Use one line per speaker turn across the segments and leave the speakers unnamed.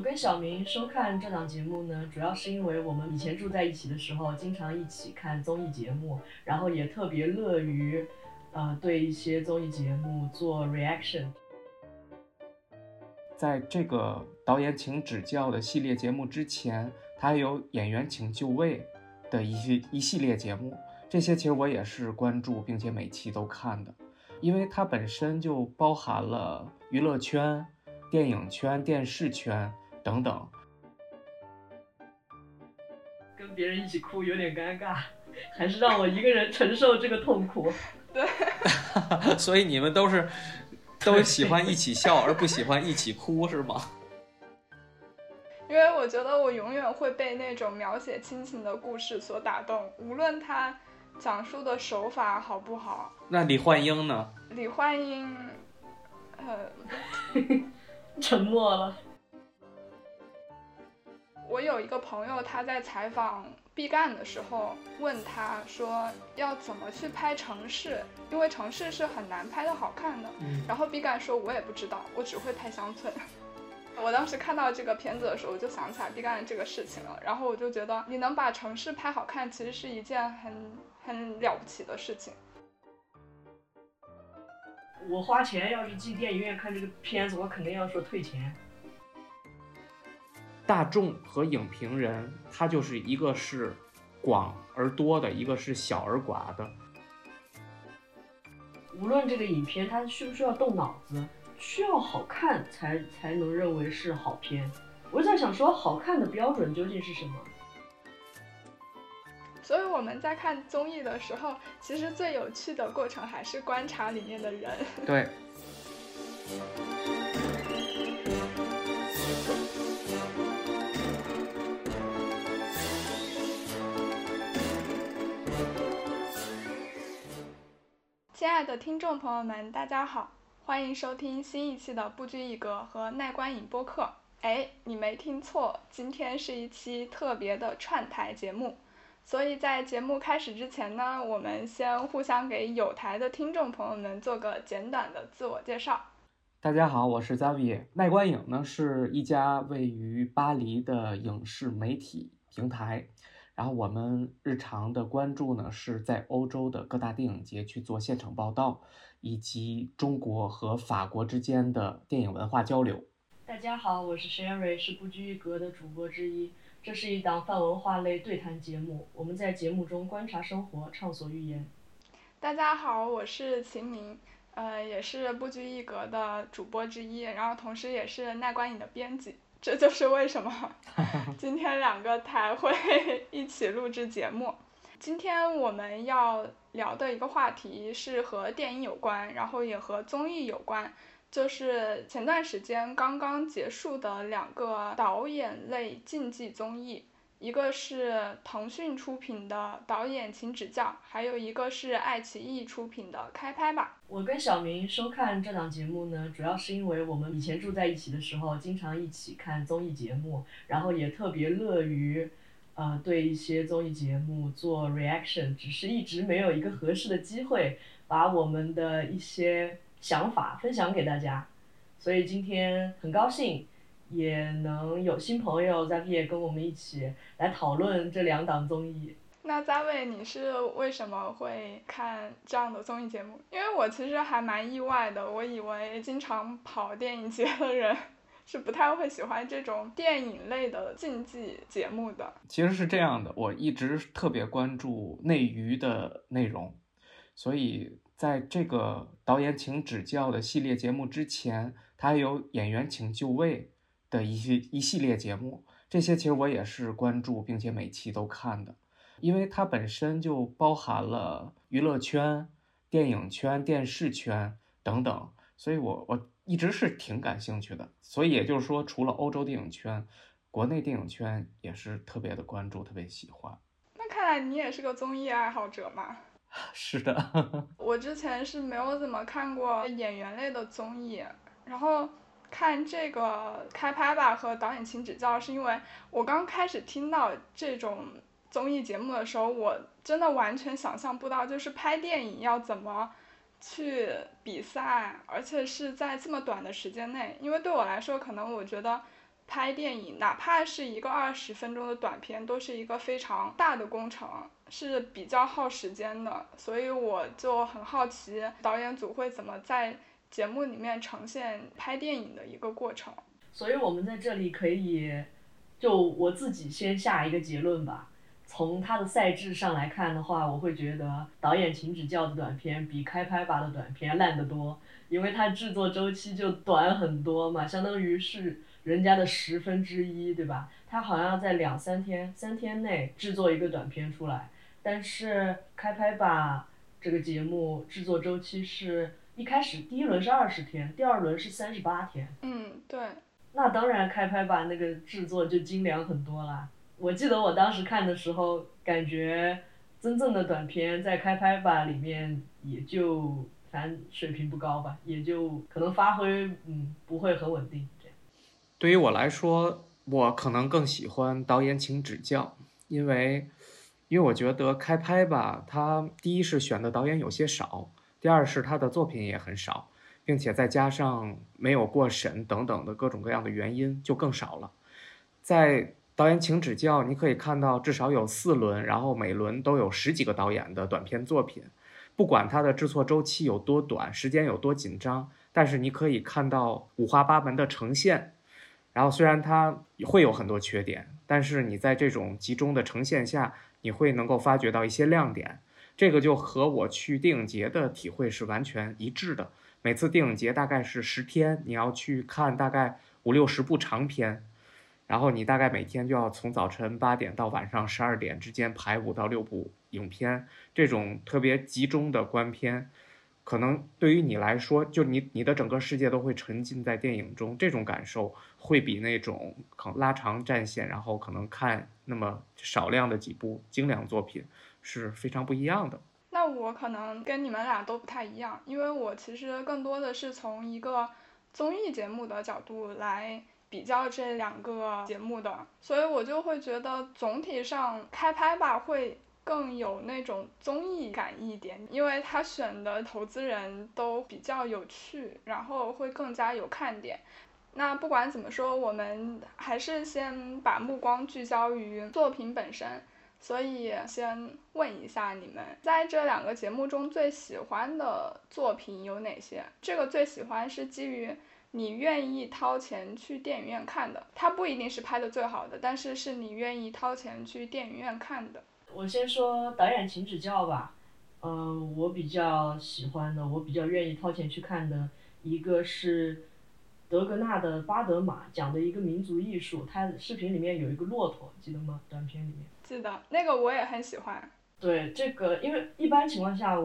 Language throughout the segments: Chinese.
我跟小明收看这档节目呢，主要是因为我们以前住在一起的时候，经常一起看综艺节目，然后也特别乐于，呃，对一些综艺节目做 reaction。
在这个导演请指教的系列节目之前，他还有演员请就位的一系一系列节目，这些其实我也是关注，并且每期都看的，因为它本身就包含了娱乐圈。电影圈、电视圈等等，
跟别人一起哭有点尴尬，还是让我一个人承受这个痛苦。
对，
所以你们都是都喜欢一起笑，而不喜欢一起哭，是吗？
因为我觉得我永远会被那种描写亲情的故事所打动，无论他讲述的手法好不好。
那李焕英呢？
李焕英，呃。
沉默了。
我有一个朋友，他在采访毕赣的时候，问他说要怎么去拍城市，因为城市是很难拍的好看的。然后毕赣说，我也不知道，我只会拍乡村。我当时看到这个片子的时候，我就想起来毕赣这个事情了。然后我就觉得，你能把城市拍好看，其实是一件很很了不起的事情。
我花钱要是进电影院看这个片子，我肯定要说退钱。
大众和影评人，他就是一个是广而多的，一个是小而寡的。
无论这个影片它需不需要动脑子，需要好看才才能认为是好片。我在想说，好看的标准究竟是什么？
所以我们在看综艺的时候，其实最有趣的过程还是观察里面的人。
对。
亲爱的听众朋友们，大家好，欢迎收听新一期的不拘一格和耐观影播客。哎，你没听错，今天是一期特别的串台节目。所以在节目开始之前呢，我们先互相给有台的听众朋友们做个简短的自我介绍。
大家好，我是 Zavi。耐观影呢是一家位于巴黎的影视媒体平台，然后我们日常的关注呢是在欧洲的各大电影节去做现场报道，以及中国和法国之间的电影文化交流。
大家好，我是 Sherry，是不拘一格的主播之一。这是一档泛文化类对谈节目，我们在节目中观察生活，畅所欲言。
大家好，我是秦明，呃，也是不拘一格的主播之一，然后同时也是耐观影的编辑。这就是为什么今天两个台会一起录制节目。今天我们要聊的一个话题是和电影有关，然后也和综艺有关。就是前段时间刚刚结束的两个导演类竞技综艺，一个是腾讯出品的导演请指教，还有一个是爱奇艺出品的开拍吧。
我跟小明收看这档节目呢，主要是因为我们以前住在一起的时候，经常一起看综艺节目，然后也特别乐于，呃，对一些综艺节目做 reaction，只是一直没有一个合适的机会，把我们的一些。想法分享给大家，所以今天很高兴，也能有新朋友在毕业跟我们一起来讨论这两档综艺。
那嘉伟，你是为什么会看这样的综艺节目？因为我其实还蛮意外的，我以为经常跑电影节的人是不太会喜欢这种电影类的竞技节目的。
其实是这样的，我一直特别关注内娱的内容，所以。在这个导演请指教的系列节目之前，他还有演员请就位的一些一系列节目，这些其实我也是关注，并且每期都看的，因为它本身就包含了娱乐圈、电影圈、电视圈等等，所以我我一直是挺感兴趣的。所以也就是说，除了欧洲电影圈，国内电影圈也是特别的关注，特别喜欢。
那看来你也是个综艺爱好者嘛？
是的，
我之前是没有怎么看过演员类的综艺，然后看这个开拍吧和导演请指教，是因为我刚开始听到这种综艺节目的时候，我真的完全想象不到，就是拍电影要怎么去比赛，而且是在这么短的时间内，因为对我来说，可能我觉得拍电影，哪怕是一个二十分钟的短片，都是一个非常大的工程，是比较耗时间的。所以我就很好奇，导演组会怎么在节目里面呈现拍电影的一个过程。
所以我们在这里可以，就我自己先下一个结论吧。从它的赛制上来看的话，我会觉得导演请指教的短片比开拍吧的短片烂得多，因为它制作周期就短很多嘛，相当于是人家的十分之一，对吧？它好像在两三天、三天内制作一个短片出来，但是开拍吧这个节目制作周期是一开始第一轮是二十天，第二轮是三十八天。
嗯，对。
那当然，开拍吧那个制作就精良很多啦。我记得我当时看的时候，感觉真正的短片在开拍吧里面也就反正水平不高吧，也就可能发挥嗯不会很稳定这样。
对于我来说，我可能更喜欢导演请指教，因为因为我觉得开拍吧，它第一是选的导演有些少，第二是他的作品也很少，并且再加上没有过审等等的各种各样的原因，就更少了，在。导演请指教，你可以看到至少有四轮，然后每轮都有十几个导演的短片作品，不管它的制作周期有多短，时间有多紧张，但是你可以看到五花八门的呈现。然后虽然它会有很多缺点，但是你在这种集中的呈现下，你会能够发掘到一些亮点。这个就和我去电影节的体会是完全一致的。每次电影节大概是十天，你要去看大概五六十部长片。然后你大概每天就要从早晨八点到晚上十二点之间排五到六部影片，这种特别集中的观片，可能对于你来说，就你你的整个世界都会沉浸在电影中，这种感受会比那种可拉长战线，然后可能看那么少量的几部精良作品是非常不一样的。
那我可能跟你们俩都不太一样，因为我其实更多的是从一个综艺节目的角度来。比较这两个节目的，所以我就会觉得总体上开拍吧会更有那种综艺感一点，因为他选的投资人都比较有趣，然后会更加有看点。那不管怎么说，我们还是先把目光聚焦于作品本身。所以先问一下你们，在这两个节目中最喜欢的作品有哪些？这个最喜欢是基于。你愿意掏钱去电影院看的，它不一定是拍的最好的，但是是你愿意掏钱去电影院看的。
我先说导演请指教吧，嗯，我比较喜欢的，我比较愿意掏钱去看的一个是德格纳的《巴德马》，讲的一个民族艺术。它视频里面有一个骆驼，记得吗？短片里面。
记得，那个我也很喜欢。
对这个，因为一般情况下，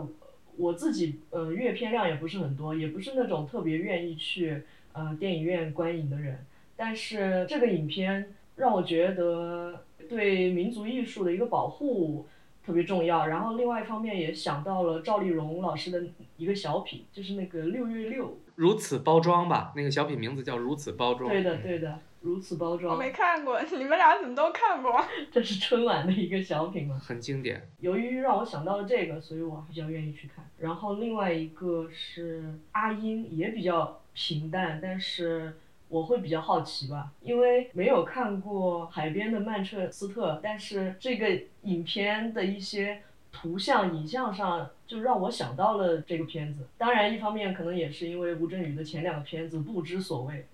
我自己呃阅片量也不是很多，也不是那种特别愿意去。呃，电影院观影的人，但是这个影片让我觉得对民族艺术的一个保护特别重要。然后另外一方面也想到了赵丽蓉老师的一个小品，就是那个六月六。
如此包装吧，那个小品名字叫《如此包装》。
对的，对的，如此包装。
我没看过，你们俩怎么都看过？
这是春晚的一个小品嘛。
很经典。
由于让我想到了这个，所以我比较愿意去看。然后另外一个是阿英，也比较。平淡，但是我会比较好奇吧，因为没有看过《海边的曼彻斯特》，但是这个影片的一些图像、影像上就让我想到了这个片子。当然，一方面可能也是因为吴镇宇的前两个片子不知所谓，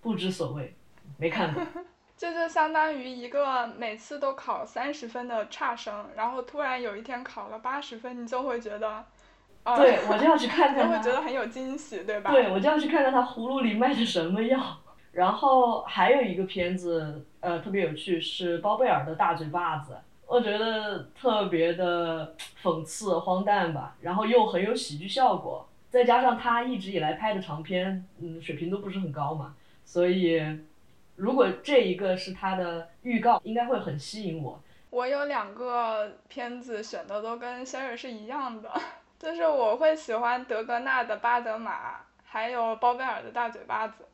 不知所谓，没看过。
这就相当于一个每次都考三十分的差生，然后突然有一天考了八十分，你就会觉得。
对，我就要去看看
他。会觉得很有惊喜，对吧？
对，我就要去看看他葫芦里卖的什么药。然后还有一个片子，呃，特别有趣，是包贝尔的大嘴巴子，我觉得特别的讽刺、荒诞吧，然后又很有喜剧效果。再加上他一直以来拍的长片，嗯，水平都不是很高嘛，所以如果这一个是他的预告，应该会很吸引我。
我有两个片子选的都跟仙儿是一样的。就是我会喜欢德格纳的巴德玛，还有包贝尔的大嘴巴子，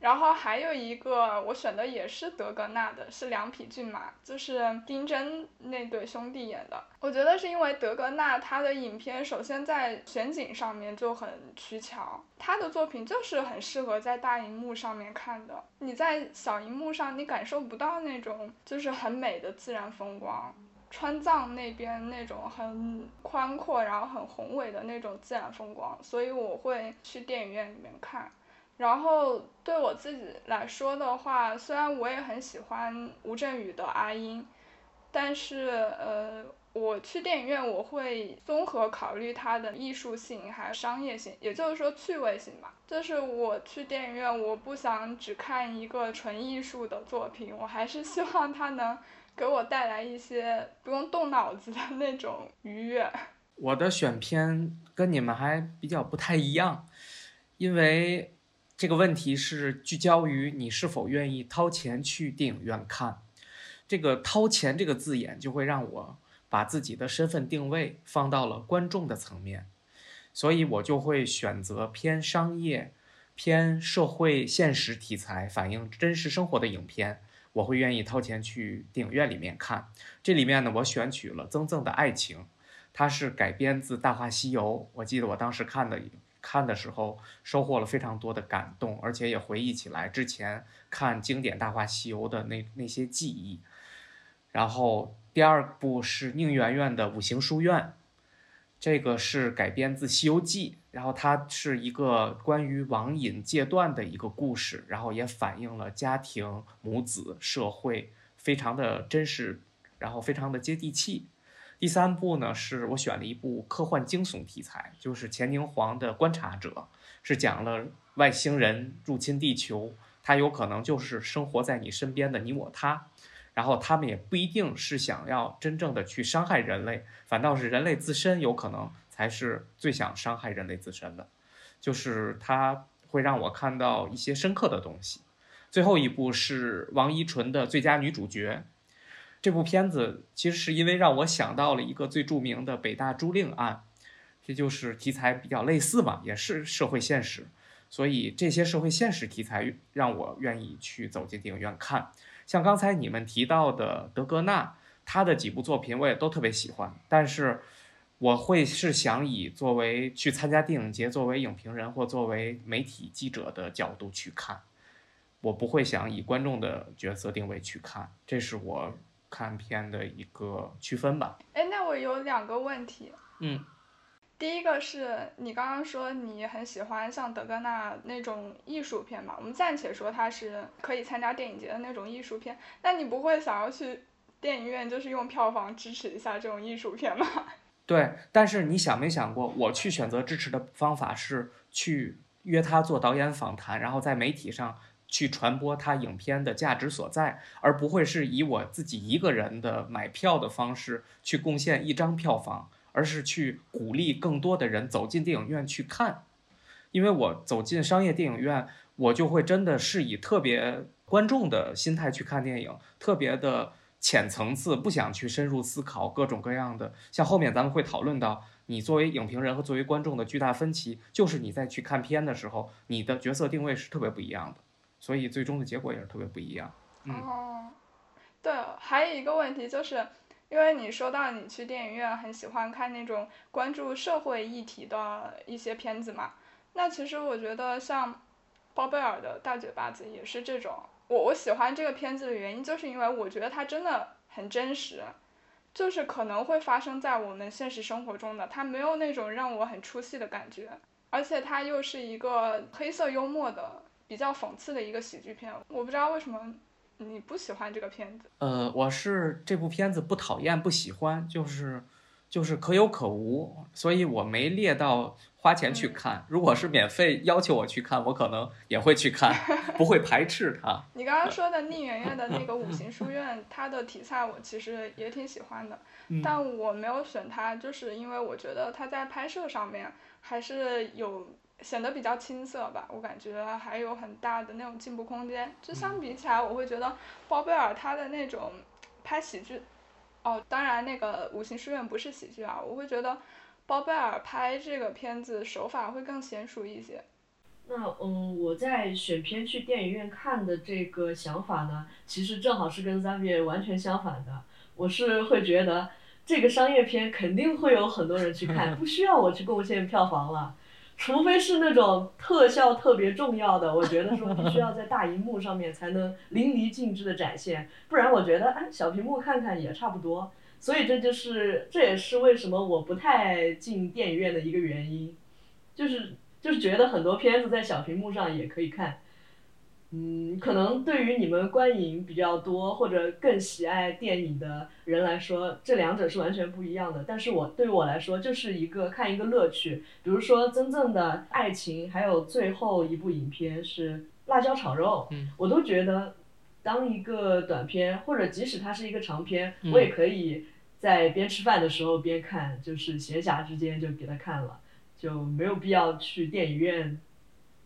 然后还有一个我选的也是德格纳的，是两匹骏马，就是丁真那对兄弟演的。我觉得是因为德格纳他的影片首先在选景上面就很取巧，他的作品就是很适合在大荧幕上面看的。你在小荧幕上你感受不到那种就是很美的自然风光，川藏那边那种很宽阔然后很宏伟的那种自然风光，所以我会去电影院里面看。然后对我自己来说的话，虽然我也很喜欢吴镇宇的阿英，但是呃，我去电影院我会综合考虑它的艺术性还有商业性，也就是说趣味性吧。就是我去电影院，我不想只看一个纯艺术的作品，我还是希望它能给我带来一些不用动脑子的 那种愉悦。
我的选片跟你们还比较不太一样，因为。这个问题是聚焦于你是否愿意掏钱去电影院看，这个“掏钱”这个字眼就会让我把自己的身份定位放到了观众的层面，所以我就会选择偏商业、偏社会现实题材、反映真实生活的影片，我会愿意掏钱去电影院里面看。这里面呢，我选取了《曾曾的爱情》，它是改编自《大话西游》，我记得我当时看的。看的时候收获了非常多的感动，而且也回忆起来之前看经典《大话西游》的那那些记忆。然后第二部是宁媛媛的《五行书院》，这个是改编自《西游记》，然后它是一个关于网瘾戒断的一个故事，然后也反映了家庭、母子、社会，非常的真实，然后非常的接地气。第三部呢，是我选了一部科幻惊悚题材，就是钱宁黄的《观察者》，是讲了外星人入侵地球，他有可能就是生活在你身边的你我他，然后他们也不一定是想要真正的去伤害人类，反倒是人类自身有可能才是最想伤害人类自身的，就是他会让我看到一些深刻的东西。最后一部是王一纯的最佳女主角。这部片子其实是因为让我想到了一个最著名的北大朱令案，这就是题材比较类似嘛，也是社会现实，所以这些社会现实题材让我愿意去走进电影院看。像刚才你们提到的德格纳，他的几部作品我也都特别喜欢，但是我会是想以作为去参加电影节、作为影评人或作为媒体记者的角度去看，我不会想以观众的角色定位去看，这是我。看片的一个区分吧。
哎，那我有两个问题。
嗯，
第一个是你刚刚说你很喜欢像德格纳那种艺术片嘛？我们暂且说它是可以参加电影节的那种艺术片。那你不会想要去电影院就是用票房支持一下这种艺术片吗？
对，但是你想没想过，我去选择支持的方法是去约他做导演访谈，然后在媒体上。去传播他影片的价值所在，而不会是以我自己一个人的买票的方式去贡献一张票房，而是去鼓励更多的人走进电影院去看。因为我走进商业电影院，我就会真的是以特别观众的心态去看电影，特别的浅层次，不想去深入思考各种各样的。像后面咱们会讨论到，你作为影评人和作为观众的巨大分歧，就是你在去看片的时候，你的角色定位是特别不一样的。所以最终的结果也是特别不一样。
哦，对，还有一个问题就是，因为你说到你去电影院很喜欢看那种关注社会议题的一些片子嘛，那其实我觉得像包贝尔的大嘴巴子也是这种。我我喜欢这个片子的原因，就是因为我觉得它真的很真实，就是可能会发生在我们现实生活中的，它没有那种让我很出戏的感觉，而且它又是一个黑色幽默的。比较讽刺的一个喜剧片，我不知道为什么你不喜欢这个片子。
呃，我是这部片子不讨厌不喜欢，就是就是可有可无，所以我没列到花钱去看。如果是免费要求我去看，我可能也会去看，不会排斥它。
你刚刚说的宁媛媛的那个《五行书院》，它的题材我其实也挺喜欢的，但我没有选它，就是因为我觉得它在拍摄上面还是有。显得比较青涩吧，我感觉还有很大的那种进步空间。就相比起来，我会觉得包贝尔他的那种拍喜剧，哦，当然那个《五行书院》不是喜剧啊，我会觉得包贝尔拍这个片子手法会更娴熟一些。
那嗯，我在选片去电影院看的这个想法呢，其实正好是跟 Xavier 完全相反的。我是会觉得这个商业片肯定会有很多人去看，不需要我去贡献票房了。除非是那种特效特别重要的，我觉得说必须要在大荧幕上面才能淋漓尽致的展现，不然我觉得哎小屏幕看看也差不多。所以这就是这也是为什么我不太进电影院的一个原因，就是就是觉得很多片子在小屏幕上也可以看。嗯，可能对于你们观影比较多或者更喜爱电影的人来说，这两者是完全不一样的。但是我对于我来说，就是一个看一个乐趣。比如说真正的爱情，还有最后一部影片是《辣椒炒肉》，我都觉得当一个短片，或者即使它是一个长片，我也可以在边吃饭的时候边看，就是闲暇之间就给他看了，就没有必要去电影院。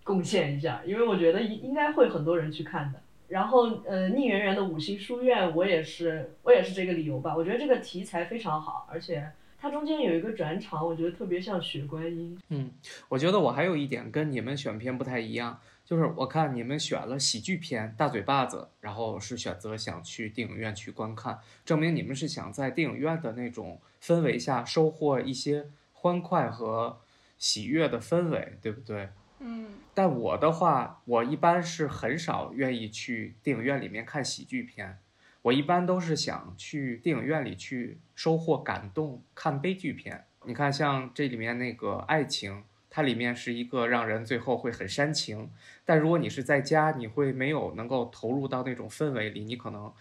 贡献一下，因为我觉得应应该会很多人去看的。然后，呃，宁媛媛的五星书院，我也是，我也是这个理由吧。我觉得这个题材非常好，而且它中间有一个转场，我觉得特别像雪观音。
嗯，我觉得我还有一点跟你们选片不太一样，就是我看你们选了喜剧片大嘴巴子，然后是选择想去电影院去观看，证明你们是想在电影院的那种氛围下收获一些欢快和喜悦的氛围，对不对？
嗯，
但我的话，我一般是很少愿意去电影院里面看喜剧片，我一般都是想去电影院里去收获感动，看悲剧片。你看，像这里面那个爱情，它里面是一个让人最后会很煽情，但如果你是在家，你会没有能够投入到那种氛围里，你可能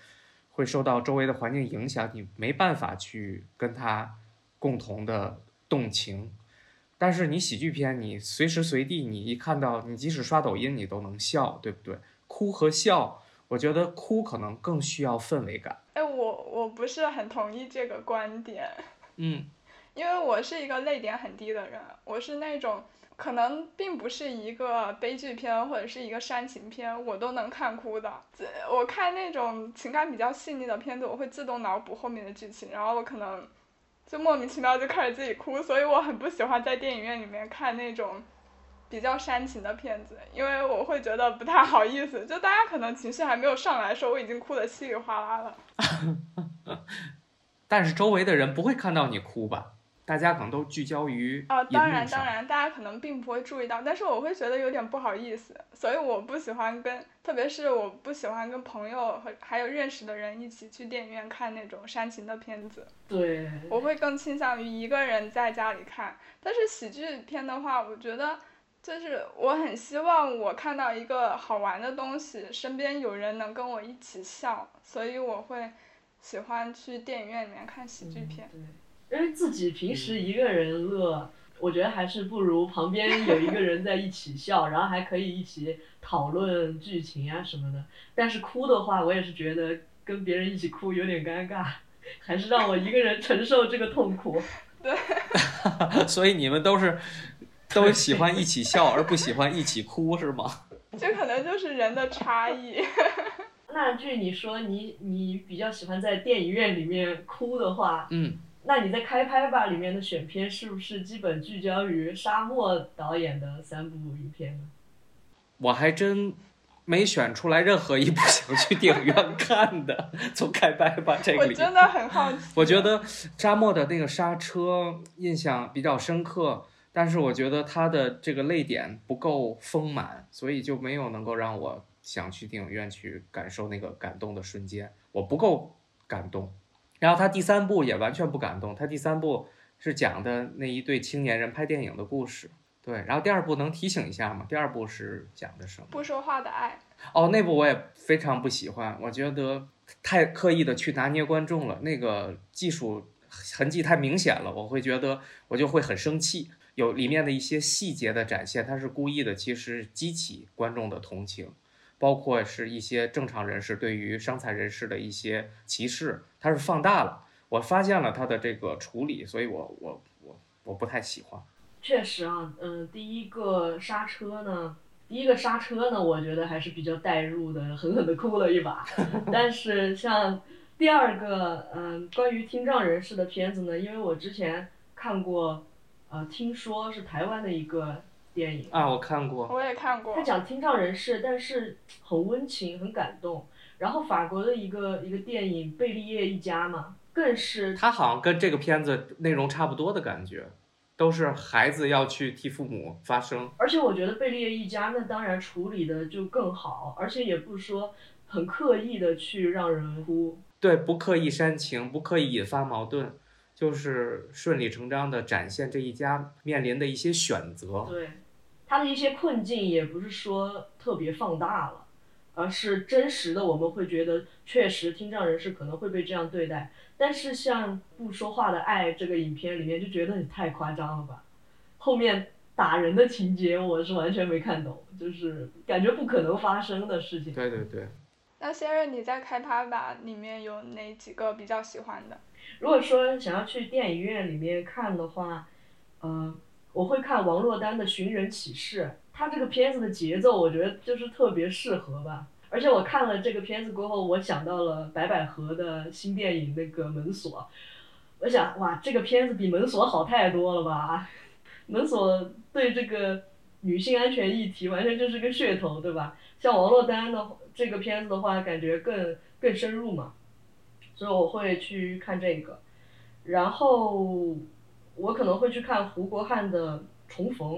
会受到周围的环境影响，你没办法去跟他共同的动情。但是你喜剧片，你随时随地，你一看到，你即使刷抖音，你都能笑，对不对？哭和笑，我觉得哭可能更需要氛围感。
哎，我我不是很同意这个观点。
嗯，
因为我是一个泪点很低的人，我是那种可能并不是一个悲剧片或者是一个煽情片，我都能看哭的。我看那种情感比较细腻的片子，我会自动脑补后面的剧情，然后我可能。就莫名其妙就开始自己哭，所以我很不喜欢在电影院里面看那种比较煽情的片子，因为我会觉得不太好意思。就大家可能情绪还没有上来的时候，我已经哭得稀里哗啦了。
但是周围的人不会看到你哭吧？大家可能都聚焦于
啊，当然当然，大家可能并不会注意到，但是我会觉得有点不好意思，所以我不喜欢跟，特别是我不喜欢跟朋友和还有认识的人一起去电影院看那种煽情的片子。
对，
我会更倾向于一个人在家里看。但是喜剧片的话，我觉得就是我很希望我看到一个好玩的东西，身边有人能跟我一起笑，所以我会喜欢去电影院里面看喜剧片。
因为自己平时一个人乐，我觉得还是不如旁边有一个人在一起笑，然后还可以一起讨论剧情啊什么的。但是哭的话，我也是觉得跟别人一起哭有点尴尬，还是让我一个人承受这个痛苦。
对。
所以你们都是都喜欢一起笑，而不喜欢一起哭，是吗？
这可能就是人的差异。
那据你说，你你比较喜欢在电影院里面哭的话，
嗯。
那你在《开拍吧》里面的选片是不是基本聚焦于沙漠导演的三部影片呢？
我还真没选出来任何一部想去电影院看的。从《开拍吧》这个里，
我真的很好奇。
我觉得沙漠的那个刹车印象比较深刻，但是我觉得它的这个泪点不够丰满，所以就没有能够让我想去电影院去感受那个感动的瞬间。我不够感动。然后他第三部也完全不感动，他第三部是讲的那一对青年人拍电影的故事，对。然后第二部能提醒一下吗？第二部是讲的什么？
不说话的爱。
哦，那部我也非常不喜欢，我觉得太刻意的去拿捏观众了，那个技术痕迹太明显了，我会觉得我就会很生气。有里面的一些细节的展现，他是故意的，其实激起观众的同情。包括是一些正常人士对于伤残人士的一些歧视，它是放大了。我发现了他的这个处理，所以我我我我不太喜欢。
确实啊，嗯，第一个刹车呢，第一个刹车呢，我觉得还是比较带入的，狠狠的哭了一把。但是像第二个，嗯，关于听障人士的片子呢，因为我之前看过，呃，听说是台湾的一个电影
啊，我看过。
我也看过。
他讲听障人士，但是很温情，很感动。然后法国的一个一个电影《贝利叶一家》嘛，更是
他好像跟这个片子内容差不多的感觉，都是孩子要去替父母发声。
而且我觉得《贝利叶一家》那当然处理的就更好，而且也不说很刻意的去让人哭。
对，不刻意煽情，不刻意引发矛盾，就是顺理成章的展现这一家面临的一些选择。
对，他的一些困境也不是说特别放大了。而是真实的，我们会觉得确实听障人士可能会被这样对待。但是像不说话的爱这个影片里面就觉得你太夸张了吧？后面打人的情节我是完全没看懂，就是感觉不可能发生的事情。
对对对。
那先生你在开拍吧里面有哪几个比较喜欢的？
如果说想要去电影院里面看的话，呃，我会看王珞丹的《寻人启事》。他这个片子的节奏，我觉得就是特别适合吧。而且我看了这个片子过后，我想到了白百合的新电影那个《门锁》，我想哇，这个片子比《门锁》好太多了吧？《门锁》对这个女性安全议题完全就是个噱头，对吧？像王珞丹的这个片子的话，感觉更更深入嘛，所以我会去看这个。然后我可能会去看胡国汉的《重逢》。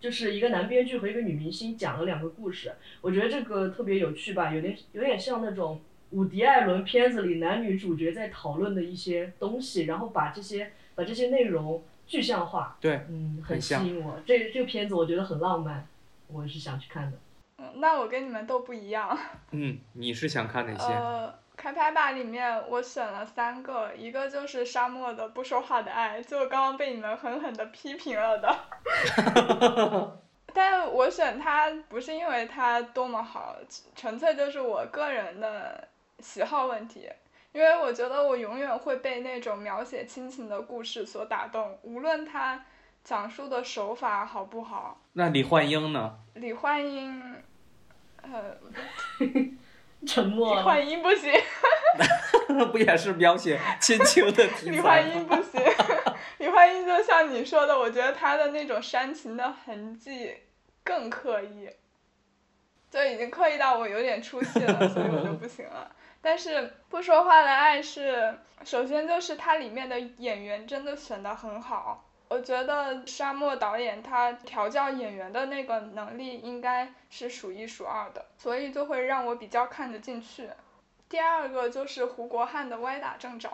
就是一个男编剧和一个女明星讲了两个故事，我觉得这个特别有趣吧，有点有点像那种伍迪·艾伦片子里男女主角在讨论的一些东西，然后把这些把这些内容具象化。
对，
嗯，很吸引我。这这个片子我觉得很浪漫，我是想去看的。
嗯，那我跟你们都不一样。
嗯，你是想看哪些？
呃。开拍吧里面我选了三个，一个就是沙漠的不说话的爱，就刚刚被你们狠狠的批评了的。但我选它不是因为它多么好，纯粹就是我个人的喜好问题。因为我觉得我永远会被那种描写亲情的故事所打动，无论它讲述的手法好不好。
那李焕英呢？
李焕英，呃。
沉默。
李焕英不行。
不也是描写亲情的题材
李焕英不行，李焕英就像你说的，我觉得她的那种煽情的痕迹更刻意，就已经刻意到我有点出戏了，所以我就不行了。但是不说话的爱是，首先就是它里面的演员真的选的很好。我觉得沙漠导演他调教演员的那个能力应该是数一数二的，所以就会让我比较看得进去。第二个就是胡国汉的《歪打正着》，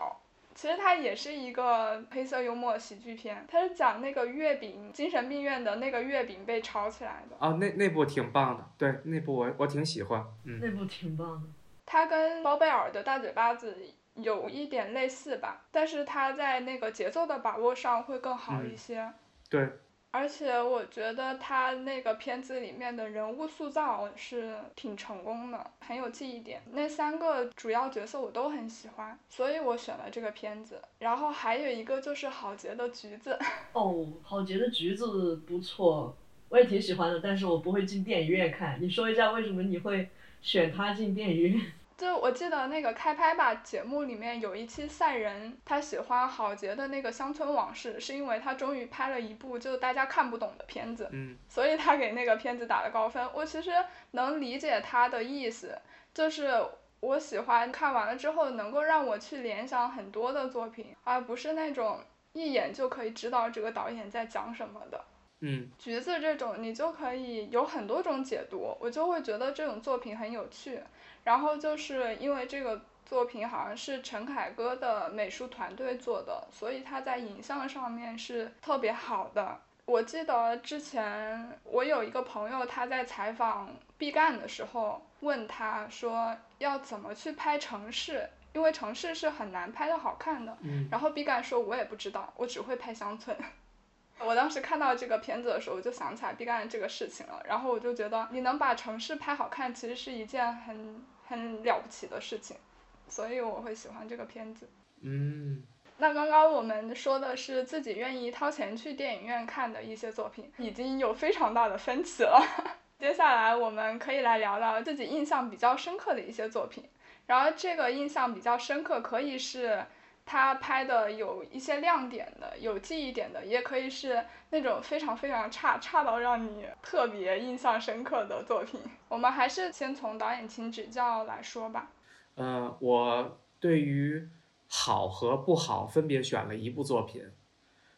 其实它也是一个黑色幽默喜剧片，它是讲那个月饼精神病院的那个月饼被炒起来的。
哦，那那部挺棒的，对，那部我我挺喜欢，嗯。
那部挺棒的。
他跟包贝尔的大嘴巴子。有一点类似吧，但是他在那个节奏的把握上会更好一些。
对。
而且我觉得他那个片子里面的人物塑造是挺成功的，很有记忆点。那三个主要角色我都很喜欢，所以我选了这个片子。然后还有一个就是郝杰的橘子。
哦，郝杰的橘子不错，我也挺喜欢的，但是我不会进电影院看。你说一下为什么你会选他进电影院？
就我记得那个开拍吧节目里面有一期赛人，他喜欢郝杰的那个乡村往事，是因为他终于拍了一部就大家看不懂的片子，所以他给那个片子打了高分。我其实能理解他的意思，就是我喜欢看完了之后能够让我去联想很多的作品，而不是那种一眼就可以知道这个导演在讲什么的。
嗯，
橘子这种你就可以有很多种解读，我就会觉得这种作品很有趣。然后就是因为这个作品好像是陈凯歌的美术团队做的，所以他在影像上面是特别好的。我记得之前我有一个朋友，他在采访毕赣的时候问他说要怎么去拍城市，因为城市是很难拍的好看的。然后毕赣说：“我也不知道，我只会拍乡村。”我当时看到这个片子的时候，我就想起来毕赣这个事情了。然后我就觉得，你能把城市拍好看，其实是一件很。很了不起的事情，所以我会喜欢这个片子。
嗯，
那刚刚我们说的是自己愿意掏钱去电影院看的一些作品，已经有非常大的分歧了。接下来我们可以来聊聊自己印象比较深刻的一些作品。然后这个印象比较深刻，可以是他拍的有一些亮点的，有记忆点的，也可以是那种非常非常差，差到让你特别印象深刻的作品。我们还是先从导演请指教来说吧。
呃，我对于好和不好分别选了一部作品。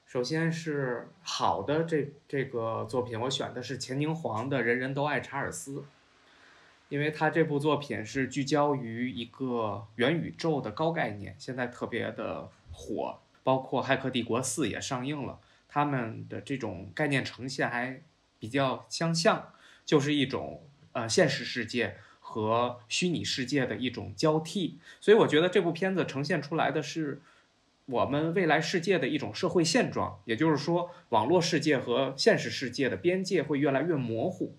首先是好的这这个作品，我选的是钱宁黄的《人人都爱查尔斯》，因为他这部作品是聚焦于一个元宇宙的高概念，现在特别的火，包括《骇客帝国四》也上映了，他们的这种概念呈现还比较相像，就是一种呃现实世界和虚拟世界的一种交替，所以我觉得这部片子呈现出来的是。我们未来世界的一种社会现状，也就是说，网络世界和现实世界的边界会越来越模糊。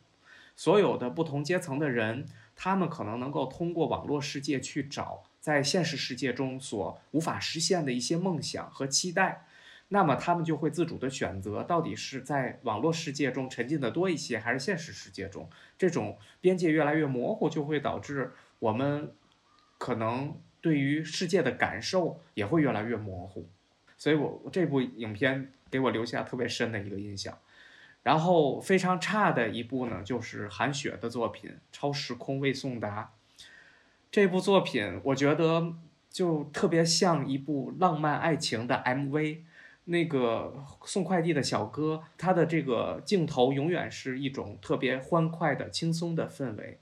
所有的不同阶层的人，他们可能能够通过网络世界去找在现实世界中所无法实现的一些梦想和期待。那么，他们就会自主的选择，到底是在网络世界中沉浸的多一些，还是现实世界中？这种边界越来越模糊，就会导致我们可能。对于世界的感受也会越来越模糊，所以我这部影片给我留下特别深的一个印象。然后非常差的一部呢，就是韩雪的作品《超时空未送达》。这部作品我觉得就特别像一部浪漫爱情的 MV，那个送快递的小哥，他的这个镜头永远是一种特别欢快的、轻松的氛围。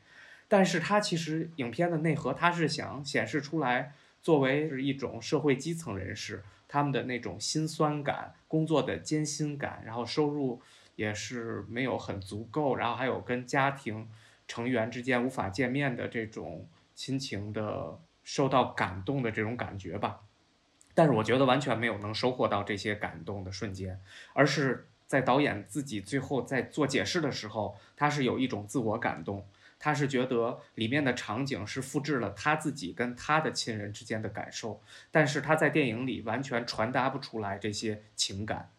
但是他其实影片的内核，他是想显示出来，作为一种社会基层人士，他们的那种心酸感、工作的艰辛感，然后收入也是没有很足够，然后还有跟家庭成员之间无法见面的这种亲情的受到感动的这种感觉吧。但是我觉得完全没有能收获到这些感动的瞬间，而是在导演自己最后在做解释的时候，他是有一种自我感动。他是觉得里面的场景是复制了他自己跟他的亲人之间的感受，但是他在电影里完全传达不出来这些情感。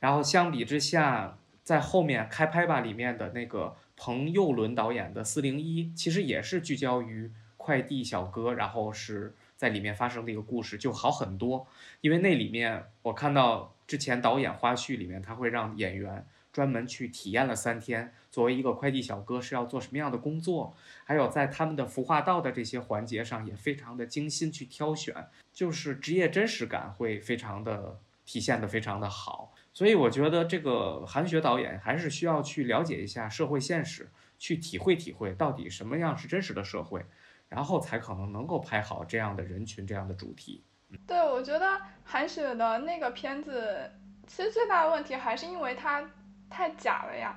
然后相比之下，在后面开拍吧里面的那个彭佑伦导演的《四零一》，其实也是聚焦于快递小哥，然后是在里面发生的一个故事，就好很多。因为那里面我看到之前导演花絮里面，他会让演员。专门去体验了三天，作为一个快递小哥是要做什么样的工作？还有在他们的服化道的这些环节上也非常的精心去挑选，就是职业真实感会非常的体现的非常的好。所以我觉得这个韩雪导演还是需要去了解一下社会现实，去体会体会到底什么样是真实的社会，然后才可能能够拍好这样的人群这样的主题。
对，我觉得韩雪的那个片子，其实最大的问题还是因为它。太假了呀，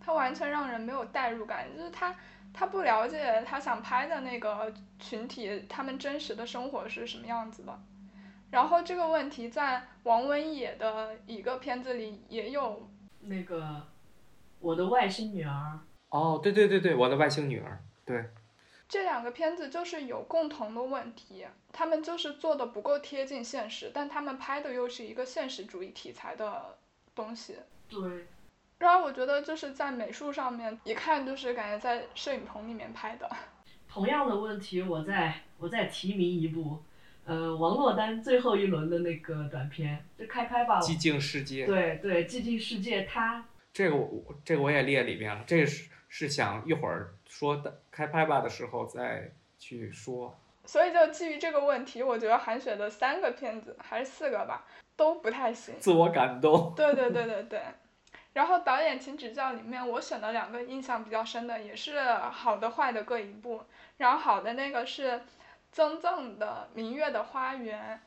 它完全让人没有代入感，就是他他不了解他想拍的那个群体，他们真实的生活是什么样子的。然后这个问题在王文野的一个片子里也有。
那个，我的外星女儿。
哦，对对对对，我的外星女儿，对。
这两个片子就是有共同的问题，他们就是做的不够贴近现实，但他们拍的又是一个现实主义题材的东西。
对，
然后我觉得就是在美术上面，一看就是感觉在摄影棚里面拍的。
同样的问题，我再我再提名一部，呃，王珞丹最后一轮的那个短片，就开拍吧。
寂静世界。
对对，寂静世界，它。
这个我这个我也列里面了，这个是是想一会儿说的开拍吧的时候再去说。
所以就基于这个问题，我觉得韩雪的三个片子还是四个吧，都不太行。
自我感动。
对对对对对。然后导演请指教里面，我选的两个印象比较深的，也是好的坏的各一部。然后好的那个是曾曾的《明月的花园》，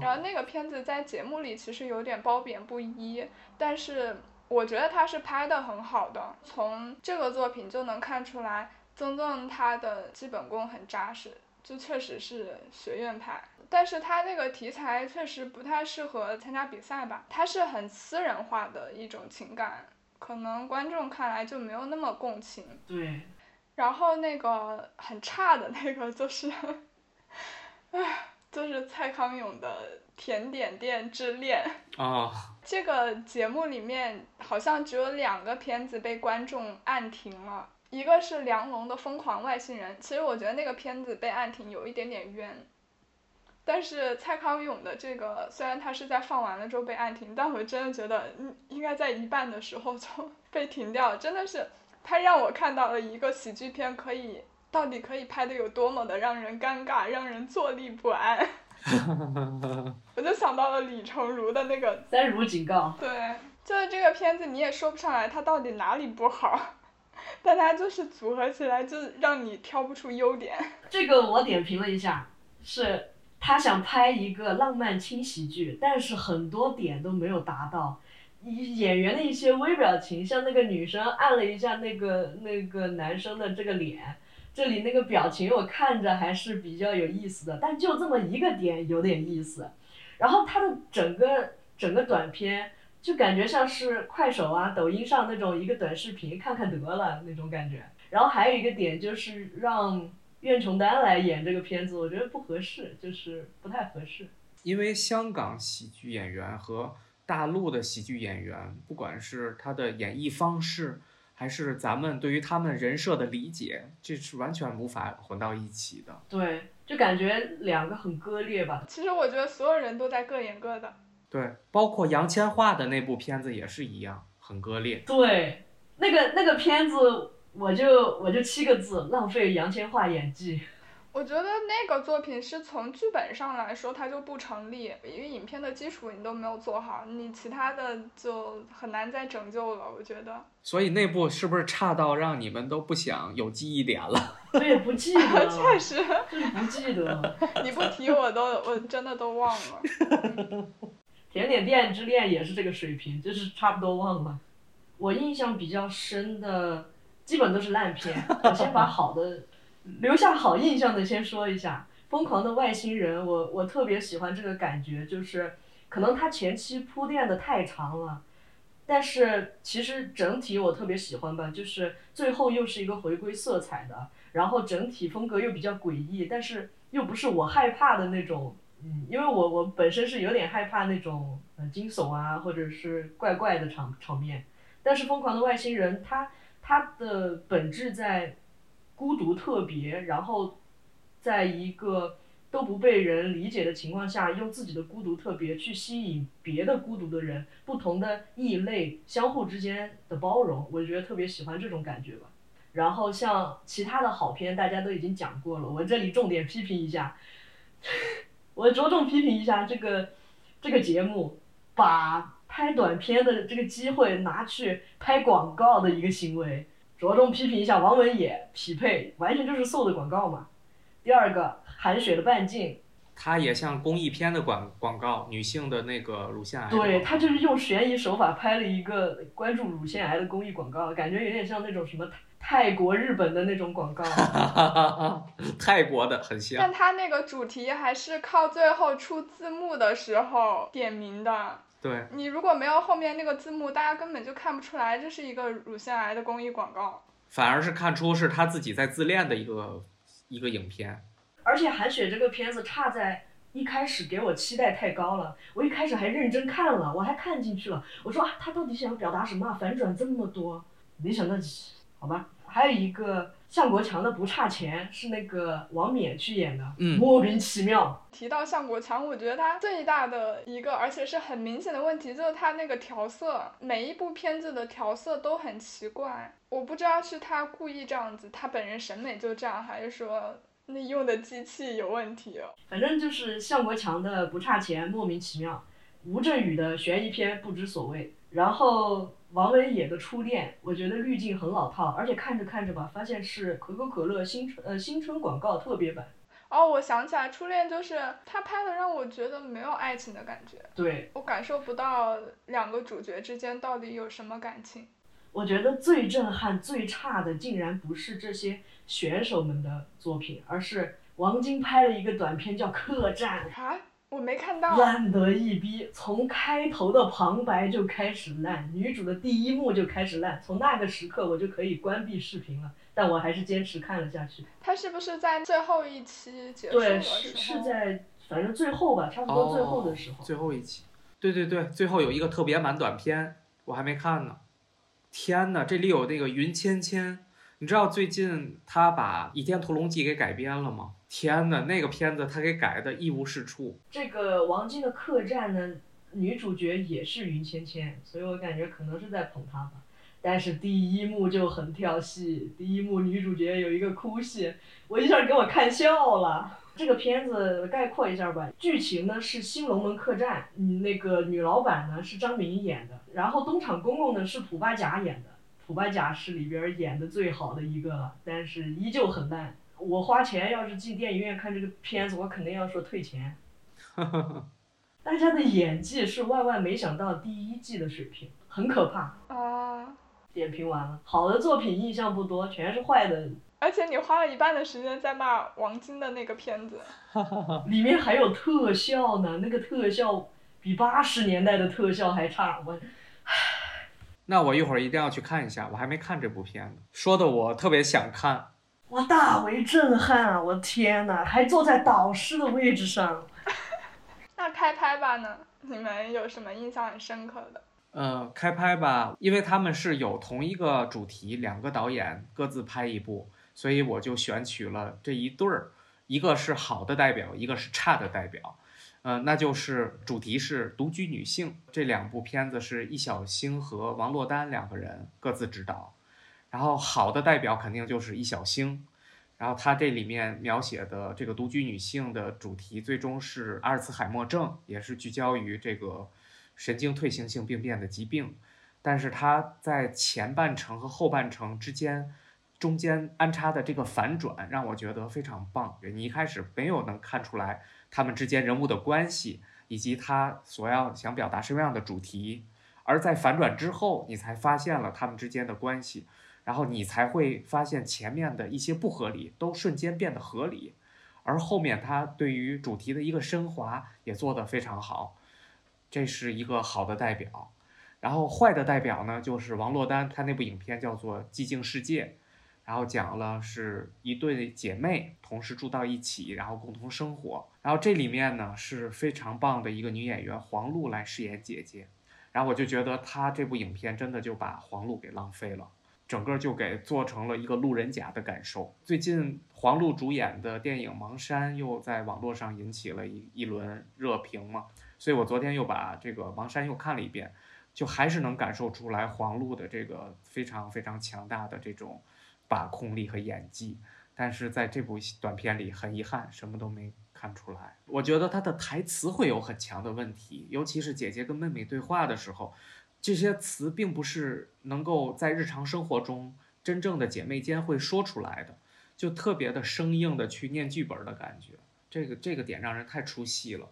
然后那个片子在节目里其实有点褒贬不一，但是我觉得他是拍的很好的。从这个作品就能看出来，曾曾他的基本功很扎实，就确实是学院派。但是他那个题材确实不太适合参加比赛吧，他是很私人化的一种情感，可能观众看来就没有那么共情。
对。
然后那个很差的那个就是，唉，就是蔡康永的《甜点店之恋》
啊。
这个节目里面好像只有两个片子被观众按停了，一个是梁龙的《疯狂外星人》，其实我觉得那个片子被按停有一点点冤。但是蔡康永的这个，虽然他是在放完了之后被按停，但我真的觉得，嗯，应该在一半的时候就 被停掉，真的是，他让我看到了一个喜剧片可以到底可以拍的有多么的让人尴尬，让人坐立不安。我就想到了李成儒的那个
三如警告，
对，就是这个片子你也说不上来它到底哪里不好，但它就是组合起来就让你挑不出优点。
这个我点评了一下，是他想拍一个浪漫轻喜剧，但是很多点都没有达到。演员的一些微表情，像那个女生按了一下那个那个男生的这个脸。这里那个表情我看着还是比较有意思的，但就这么一个点有点意思。然后他的整个整个短片就感觉像是快手啊、抖音上那种一个短视频，看看得了那种感觉。然后还有一个点就是让苑琼丹来演这个片子，我觉得不合适，就是不太合适。
因为香港喜剧演员和大陆的喜剧演员，不管是他的演绎方式。还是咱们对于他们人设的理解，这是完全无法混到一起的。
对，就感觉两个很割裂吧。
其实我觉得所有人都在各演各的。
对，包括杨千嬅的那部片子也是一样，很割裂。
对，那个那个片子，我就我就七个字：浪费杨千嬅演技。
我觉得那个作品是从剧本上来说，它就不成立，因为影片的基础你都没有做好，你其他的就很难再拯救了。我觉得。
所以那部是不是差到让你们都不想有记忆点了？
我也不记得，
确实，
就是不记得。
你不提我都，我真的都忘了。
甜点店之恋也是这个水平，就是差不多忘了。我印象比较深的，基本都是烂片。我先把好的。留下好印象的先说一下，《疯狂的外星人》，我我特别喜欢这个感觉，就是可能它前期铺垫的太长了，但是其实整体我特别喜欢吧，就是最后又是一个回归色彩的，然后整体风格又比较诡异，但是又不是我害怕的那种，嗯，因为我我本身是有点害怕那种呃惊悚啊或者是怪怪的场场面，但是《疯狂的外星人》它它的本质在。孤独特别，然后，在一个都不被人理解的情况下，用自己的孤独特别去吸引别的孤独的人，不同的异类相互之间的包容，我觉得特别喜欢这种感觉吧。然后像其他的好片，大家都已经讲过了，我这里重点批评一下，我着重批评一下这个这个节目，把拍短片的这个机会拿去拍广告的一个行为。着重批评一下王文野匹配，完全就是瘦的广告嘛。第二个韩雪的半径，
它也像公益片的广广告，女性的那个乳腺癌。
对，他就是用悬疑手法拍了一个关注乳腺癌的公益广告，感觉有点像那种什么泰国、日本的那种广告。
泰国的很像。
但他那个主题还是靠最后出字幕的时候点名的。
对
你如果没有后面那个字幕，大家根本就看不出来这是一个乳腺癌的公益广告，
反而是看出是他自己在自恋的一个一个影片。
而且韩雪这个片子差在一开始给我期待太高了，我一开始还认真看了，我还看进去了，我说啊，他到底想要表达什么？反转这么多，没想到，好吧。还有一个向国强的不差钱，是那个王冕去演的，莫名其妙。
提到向国强，我觉得他最大的一个，而且是很明显的问题，就是他那个调色，每一部片子的调色都很奇怪。我不知道是他故意这样子，他本人审美就这样，还是说那用的机器有问题。
反正就是向国强的不差钱，莫名其妙。吴镇宇的悬疑片不知所谓，然后。王维野的初恋，我觉得滤镜很老套，而且看着看着吧，发现是可口可乐新春呃新春广告特别版。
哦，我想起来，初恋就是他拍的，让我觉得没有爱情的感觉。
对，
我感受不到两个主角之间到底有什么感情。
我觉得最震撼、最差的，竟然不是这些选手们的作品，而是王晶拍了一个短片叫《客栈》。
啊？我没看到，
烂得一逼，从开头的旁白就开始烂，女主的第一幕就开始烂，从那个时刻我就可以关闭视频了，但我还是坚持看了下去。
他是不是在最后一期结束
对，是是在反正最后吧，差不多最后的时候。
最后一期，对对对，最后有一个特别版短片，我还没看呢。天呐，这里有那个云芊芊，你知道最近他把《倚天屠龙记》给改编了吗？天呐，那个片子他给改的一无是处。
这个王晶的客栈呢，女主角也是云芊芊，所以我感觉可能是在捧她吧。但是第一幕就很跳戏，第一幕女主角有一个哭戏，我一下给我看笑了。这个片子概括一下吧，剧情呢是新龙门客栈，嗯，那个女老板呢是张敏演的，然后东厂公公呢是蒲巴甲演的，蒲巴甲是里边演的最好的一个了，但是依旧很烂。我花钱要是进电影院看这个片子，我肯定要说退钱。大家的演技是万万没想到第一季的水平，很可怕。
啊，
点评完了，好的作品印象不多，全是坏的。
而且你花了一半的时间在骂王晶的那个片子，
里面还有特效呢，那个特效比八十年代的特效还差。我，
那我一会儿一定要去看一下，我还没看这部片子，说的我特别想看。
哇，大为震撼啊！我的天呐，还坐在导师的位置上。
那开拍吧呢？你们有什么印象很深刻的？
呃，开拍吧，因为他们是有同一个主题，两个导演各自拍一部，所以我就选取了这一对儿，一个是好的代表，一个是差的代表。呃，那就是主题是独居女性，这两部片子是易小星和王珞丹两个人各自执导。然后好的代表肯定就是易小星，然后他这里面描写的这个独居女性的主题，最终是阿尔茨海默症，也是聚焦于这个神经退行性病变的疾病。但是他在前半程和后半程之间，中间安插的这个反转让我觉得非常棒。你一开始没有能看出来他们之间人物的关系，以及他所要想表达什么样的主题，而在反转之后，你才发现了他们之间的关系。然后你才会发现前面的一些不合理都瞬间变得合理，而后面他对于主题的一个升华也做得非常好，这是一个好的代表。然后坏的代表呢，就是王珞丹，她那部影片叫做《寂静世界》，然后讲了是一对姐妹同时住到一起，然后共同生活。然后这里面呢是非常棒的一个女演员黄璐来饰演姐姐，然后我就觉得她这部影片真的就把黄璐给浪费了。整个就给做成了一个路人甲的感受。最近黄璐主演的电影《盲山》又在网络上引起了一一轮热评嘛，所以我昨天又把这个《盲山》又看了一遍，就还是能感受出来黄璐的这个非常非常强大的这种把控力和演技。但是在这部短片里，很遗憾什么都没看出来。我觉得他的台词会有很强的问题，尤其是姐姐跟妹妹对话的时候。这些词并不是能够在日常生活中真正的姐妹间会说出来的，就特别的生硬的去念剧本的感觉，这个这个点让人太出戏了。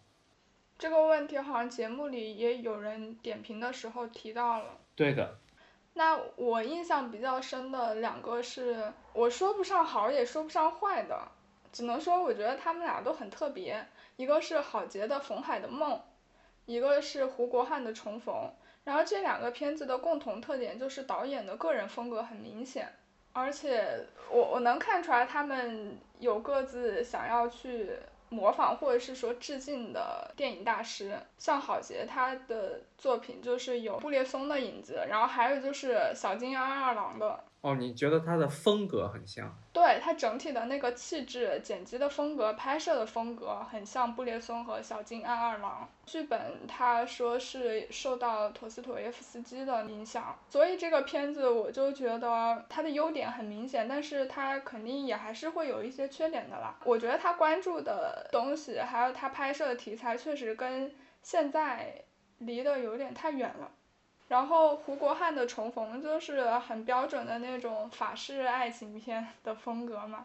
这个问题好像节目里也有人点评的时候提到了。
对的。
那我印象比较深的两个是，我说不上好也说不上坏的，只能说我觉得他们俩都很特别。一个是郝杰的《冯海的梦》，一个是胡国汉的《重逢》。然后这两个片子的共同特点就是导演的个人风格很明显，而且我我能看出来他们有各自想要去模仿或者是说致敬的电影大师，像郝杰他的作品就是有布列松的影子，然后还有就是小津安二郎的。
哦，你觉得他的风格很像？
对他整体的那个气质、剪辑的风格、拍摄的风格很像布列松和小津安二郎。剧本他说是受到陀思妥耶夫斯基的影响，所以这个片子我就觉得它的优点很明显，但是它肯定也还是会有一些缺点的啦。我觉得他关注的东西，还有他拍摄的题材，确实跟现在离得有点太远了。然后胡国汉的重逢就是很标准的那种法式爱情片的风格嘛。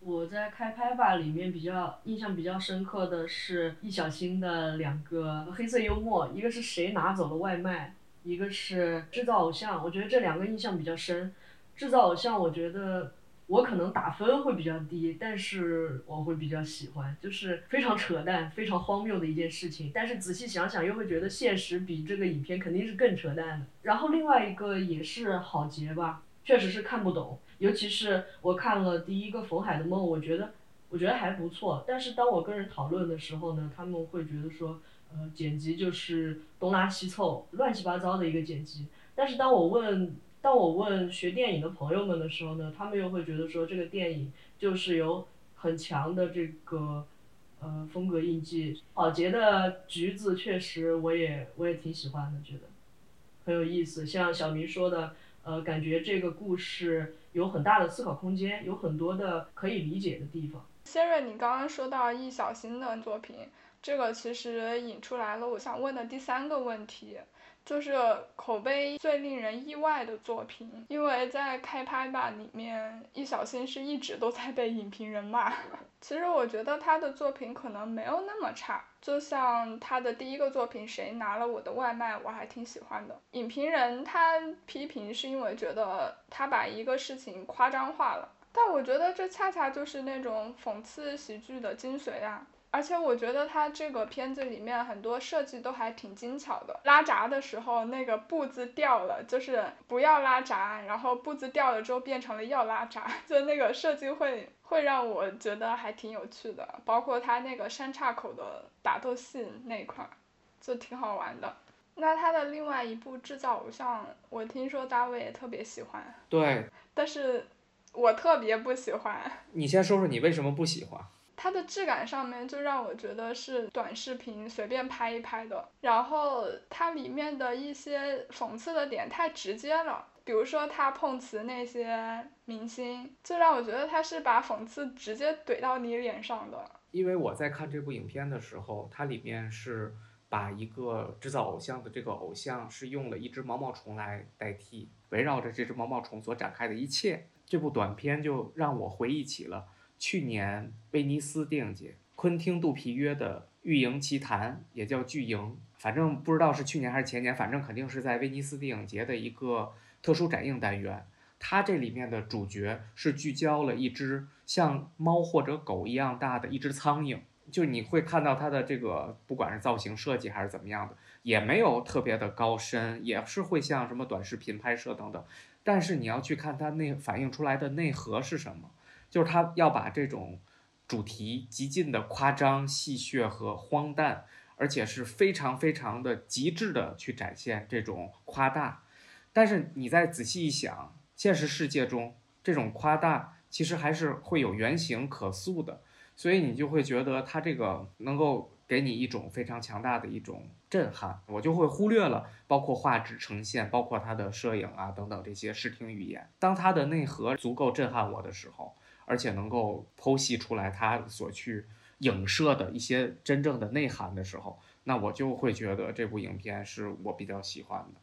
我在开拍吧里面比较印象比较深刻的是易小星的两个黑色幽默，一个是谁拿走了外卖，一个是制造偶像。我觉得这两个印象比较深。制造偶像，我觉得。我可能打分会比较低，但是我会比较喜欢，就是非常扯淡、非常荒谬的一件事情。但是仔细想想，又会觉得现实比这个影片肯定是更扯淡的。然后另外一个也是郝杰吧，确实是看不懂，尤其是我看了第一个《冯海的梦》，我觉得我觉得还不错。但是当我跟人讨论的时候呢，他们会觉得说，呃，剪辑就是东拉西凑、乱七八糟的一个剪辑。但是当我问。当我问学电影的朋友们的时候呢，他们又会觉得说这个电影就是有很强的这个呃风格印记。宝洁的橘子确实我也我也挺喜欢的，觉得很有意思。像小明说的，呃，感觉这个故事有很大的思考空间，有很多的可以理解的地方。
先瑞，你刚刚说到易小星的作品，这个其实引出来了我想问的第三个问题。就是口碑最令人意外的作品，因为在开拍吧里面，易小星是一直都在被影评人骂。其实我觉得他的作品可能没有那么差，就像他的第一个作品《谁拿了我的外卖》，我还挺喜欢的。影评人他批评是因为觉得他把一个事情夸张化了，但我觉得这恰恰就是那种讽刺喜剧的精髓啊。而且我觉得他这个片子里面很多设计都还挺精巧的。拉闸的时候，那个布子掉了，就是不要拉闸，然后布子掉了之后变成了要拉闸，就那个设计会会让我觉得还挺有趣的。包括他那个三岔口的打斗戏那一块，就挺好玩的。那他的另外一部制造偶像，我听说大卫也特别喜欢。
对。
但是，我特别不喜欢。
你先说说你为什么不喜欢？
它的质感上面就让我觉得是短视频随便拍一拍的，然后它里面的一些讽刺的点太直接了，比如说他碰瓷那些明星，就让我觉得他是把讽刺直接怼到你脸上的。
因为我在看这部影片的时候，它里面是把一个制造偶像的这个偶像是用了一只毛毛虫来代替，围绕着这只毛毛虫所展开的一切，这部短片就让我回忆起了。去年威尼斯电影节，昆汀·杜皮约的《巨营奇谭》也叫《巨营》，反正不知道是去年还是前年，反正肯定是在威尼斯电影节的一个特殊展映单元。它这里面的主角是聚焦了一只像猫或者狗一样大的一只苍蝇，就你会看到它的这个不管是造型设计还是怎么样的，也没有特别的高深，也是会像什么短视频拍摄等等。但是你要去看它内反映出来的内核是什么？就是他要把这种主题极尽的夸张、戏谑和荒诞，而且是非常非常的极致的去展现这种夸大。但是你再仔细一想，现实世界中这种夸大其实还是会有原型可塑的，所以你就会觉得他这个能够给你一种非常强大的一种震撼。我就会忽略了包括画质呈现、包括他的摄影啊等等这些视听语言。当它的内核足够震撼我的时候。而且能够剖析出来他所去影射的一些真正的内涵的时候，那我就会觉得这部影片是我比较喜欢的。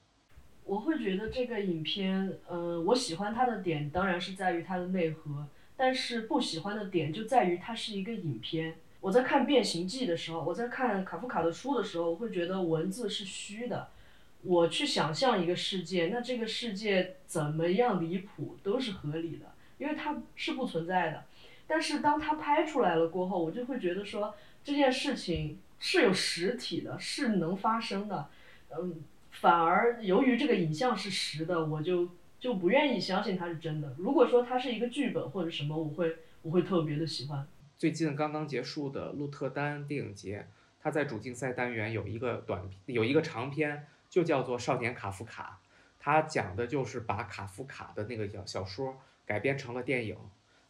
我会觉得这个影片，呃，我喜欢它的点当然是在于它的内核，但是不喜欢的点就在于它是一个影片。我在看《变形记》的时候，我在看卡夫卡的书的时候，我会觉得文字是虚的。我去想象一个世界，那这个世界怎么样离谱都是合理的。因为它是不存在的，但是当它拍出来了过后，我就会觉得说这件事情是有实体的，是能发生的，嗯，反而由于这个影像是实的，我就就不愿意相信它是真的。如果说它是一个剧本或者什么，我会我会特别的喜欢。
最近刚刚结束的鹿特丹电影节，它在主竞赛单元有一个短有一个长片，就叫做《少年卡夫卡》，它讲的就是把卡夫卡的那个小小说。改编成了电影，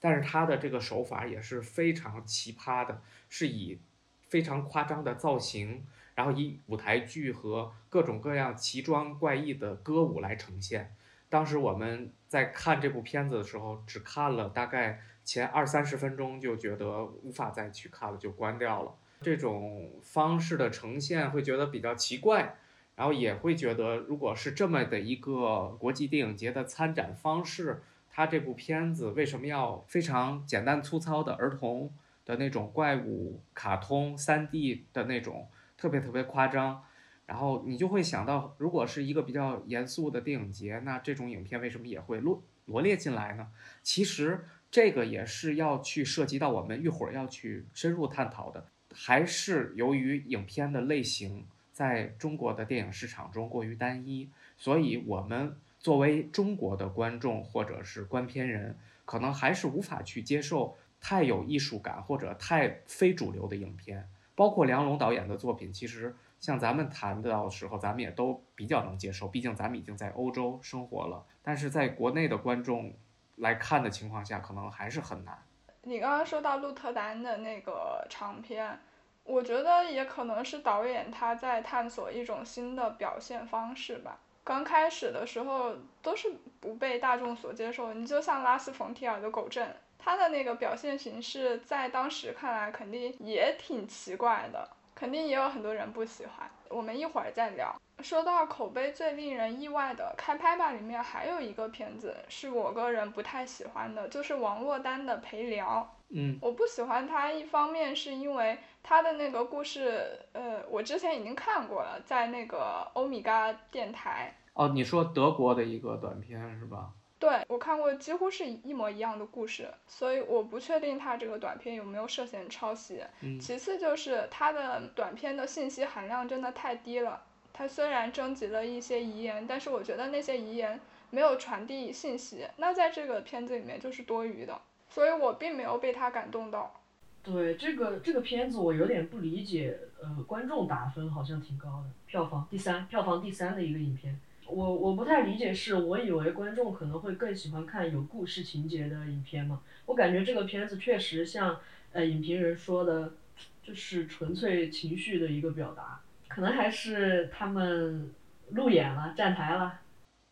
但是他的这个手法也是非常奇葩的，是以非常夸张的造型，然后以舞台剧和各种各样奇装怪异的歌舞来呈现。当时我们在看这部片子的时候，只看了大概前二三十分钟，就觉得无法再去看了，就关掉了。这种方式的呈现会觉得比较奇怪，然后也会觉得，如果是这么的一个国际电影节的参展方式。他这部片子为什么要非常简单粗糙的儿童的那种怪物、卡通、三 D 的那种特别特别夸张？然后你就会想到，如果是一个比较严肃的电影节，那这种影片为什么也会罗罗列进来呢？其实这个也是要去涉及到我们一会儿要去深入探讨的，还是由于影片的类型在中国的电影市场中过于单一，所以我们。作为中国的观众或者是观片人，可能还是无法去接受太有艺术感或者太非主流的影片。包括梁龙导演的作品，其实像咱们谈到的时候，咱们也都比较能接受，毕竟咱们已经在欧洲生活了。但是在国内的观众来看的情况下，可能还是很难。
你刚刚说到鹿特丹的那个长片，我觉得也可能是导演他在探索一种新的表现方式吧。刚开始的时候都是不被大众所接受，你就像拉斯冯提尔的狗镇，他的那个表现形式在当时看来肯定也挺奇怪的，肯定也有很多人不喜欢。我们一会儿再聊。说到口碑最令人意外的，开拍吧里面还有一个片子是我个人不太喜欢的，就是王珞丹的陪聊。
嗯，
我不喜欢它，一方面是因为它的那个故事，呃，我之前已经看过了，在那个欧米伽电台。
哦，你说德国的一个短片是吧？
对，我看过，几乎是一模一样的故事，所以我不确定他这个短片有没有涉嫌抄袭。
嗯
其次就是他的短片的信息含量真的太低了。他虽然征集了一些遗言，但是我觉得那些遗言没有传递信息，那在这个片子里面就是多余的，所以我并没有被他感动到。
对这个这个片子，我有点不理解，呃，观众打分好像挺高的，票房第三，票房第三的一个影片。我我不太理解，是我以为观众可能会更喜欢看有故事情节的影片嘛？我感觉这个片子确实像呃影评人说的，就是纯粹情绪的一个表达，可能还是他们路演了，站台了。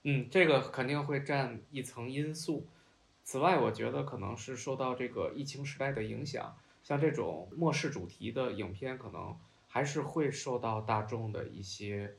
嗯，这个肯定会占一层因素。此外，我觉得可能是受到这个疫情时代的影响，像这种末世主题的影片，可能还是会受到大众的一些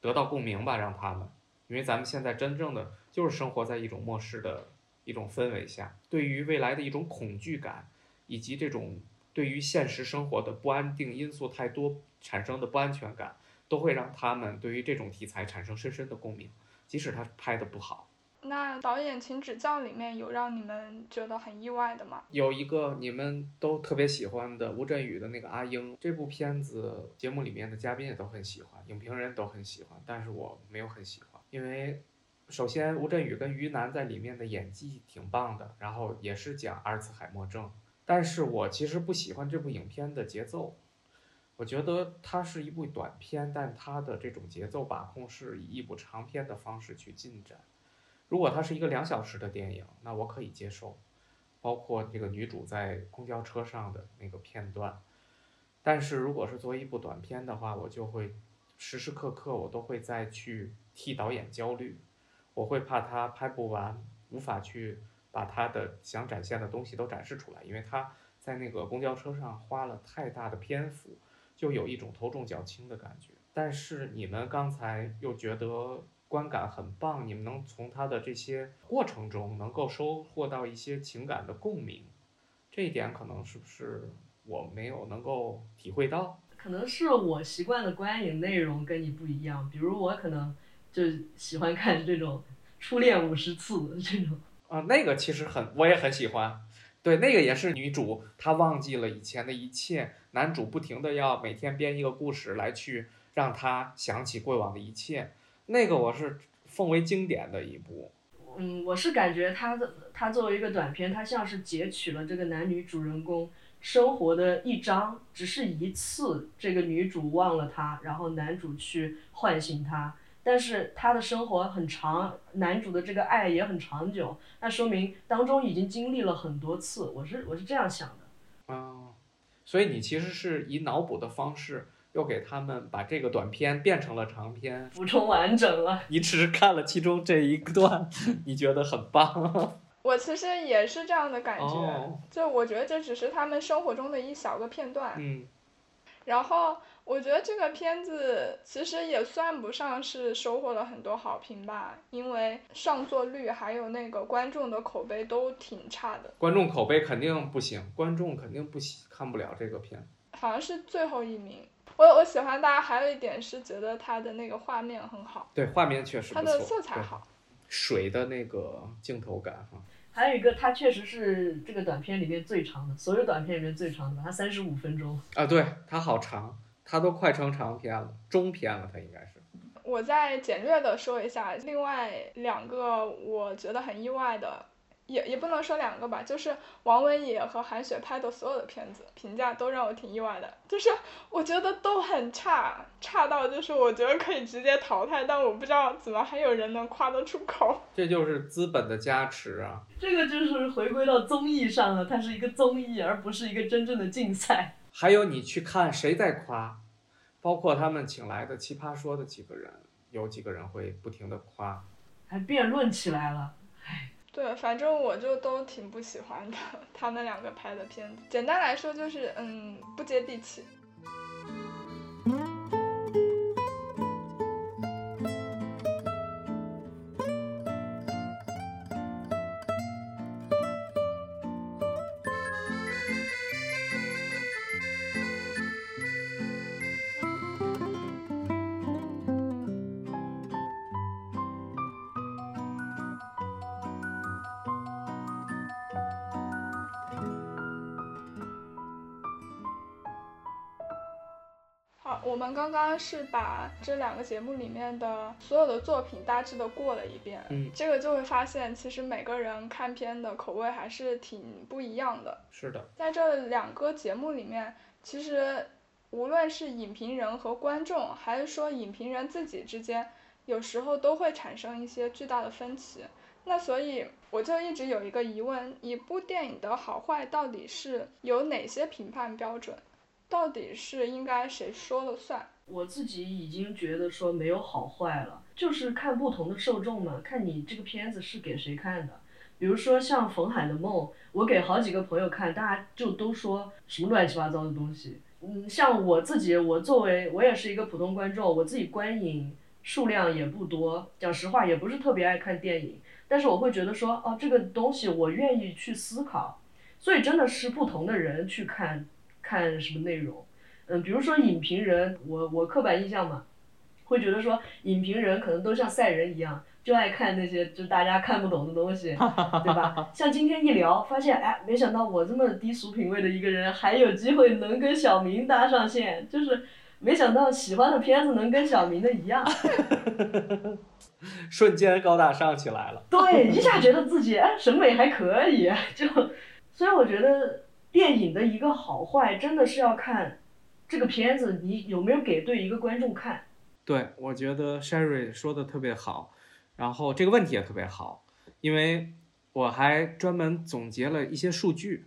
得到共鸣吧，让他们，因为咱们现在真正的就是生活在一种末世的一种氛围下，对于未来的一种恐惧感，以及这种对于现实生活的不安定因素太多产生的不安全感，都会让他们对于这种题材产生深深的共鸣，即使他拍的不好。
那导演请指教里面有让你们觉得很意外的吗？
有一个你们都特别喜欢的吴镇宇的那个阿英，这部片子节目里面的嘉宾也都很喜欢，影评人都很喜欢，但是我没有很喜欢，因为首先吴镇宇跟于南在里面的演技挺棒的，然后也是讲阿尔茨海默症，但是我其实不喜欢这部影片的节奏，我觉得它是一部短片，但它的这种节奏把控是以一部长片的方式去进展。如果它是一个两小时的电影，那我可以接受。包括这个女主在公交车上的那个片段。但是如果是作为一部短片的话，我就会时时刻刻我都会再去替导演焦虑，我会怕他拍不完，无法去把他的想展现的东西都展示出来，因为他在那个公交车上花了太大的篇幅，就有一种头重脚轻的感觉。但是你们刚才又觉得观感很棒，你们能从他的这些过程中能够收获到一些情感的共鸣，这一点可能是不是我没有能够体会到？
可能是我习惯的观影内容跟你不一样，比如我可能就喜欢看这种初恋五十次的这种。
啊，那个其实很，我也很喜欢。对，那个也是女主，她忘记了以前的一切，男主不停的要每天编一个故事来去让她想起过往的一切。那个我是奉为经典的一部。
嗯，我是感觉它的它作为一个短片，它像是截取了这个男女主人公生活的一章，只是一次这个女主忘了他，然后男主去唤醒她。但是他的生活很长，男主的这个爱也很长久，那说明当中已经经历了很多次。我是我是这样想的。
嗯，所以你其实是以脑补的方式，又给他们把这个短片变成了长片。
补充完整了。
你只是看了其中这一段，你觉得很棒。
我其实也是这样的感觉，
哦
就我觉得这只是他们生活中的一小个片段。
嗯
然后我觉得这个片子其实也算不上是收获了很多好评吧，因为上座率还有那个观众的口碑都挺差的，
观众口碑肯定不行，观众肯定不喜看不了这个片。
好像是最后一名。我我喜欢大家还有一点是觉得它的那个画面很好，
对，画面确实
它的色彩好。
水的那个镜头感哈。
还有一个，它确实是这个短片里面最长的，所有短片里面最长的吧，它三十五分钟。
啊，对，它好长，它都快成长片了，中片了，它应该是。
我再简略的说一下，另外两个我觉得很意外的，也也不能说两个吧，就是王文野和韩雪拍的所有的片子，评价都让我挺意外的，就是我觉得都很差，差到就是我觉得可以直接淘汰，但我不知道怎么还有人能夸得出口。
这就是资本的加持啊！
这个就是回归到综艺上了，它是一个综艺，而不是一个真正的竞赛。
还有你去看谁在夸，包括他们请来的奇葩说的几个人，有几个人会不停的夸，
还辩论起来了。
对，反正我就都挺不喜欢的，他们两个拍的片子，简单来说就是，嗯，不接地气。我们刚刚是把这两个节目里面的所有的作品大致的过了一遍，
嗯，
这个就会发现，其实每个人看片的口味还是挺不一样的。
是的，
在这两个节目里面，其实无论是影评人和观众，还是说影评人自己之间，有时候都会产生一些巨大的分歧。那所以我就一直有一个疑问：一部电影的好坏到底是有哪些评判标准？到底是应该谁说了算？
我自己已经觉得说没有好坏了，就是看不同的受众嘛，看你这个片子是给谁看的。比如说像冯海的梦，我给好几个朋友看，大家就都说什么乱七八糟的东西。嗯，像我自己，我作为我也是一个普通观众，我自己观影数量也不多，讲实话也不是特别爱看电影，但是我会觉得说，哦，这个东西我愿意去思考，所以真的是不同的人去看。看什么内容，嗯，比如说影评人，我我刻板印象嘛，会觉得说影评人可能都像赛人一样，就爱看那些就大家看不懂的东西，对吧？像今天一聊，发现哎，没想到我这么低俗品味的一个人，还有机会能跟小明搭上线，就是没想到喜欢的片子能跟小明的一样，
瞬间高大上起来了。
对，一下觉得自己哎审美还可以，就所以我觉得。电影的一个好坏，真的是要看这个片子你有没有给对一个观众看。
对，我觉得 Sherry 说的特别好，然后这个问题也特别好，因为我还专门总结了一些数据，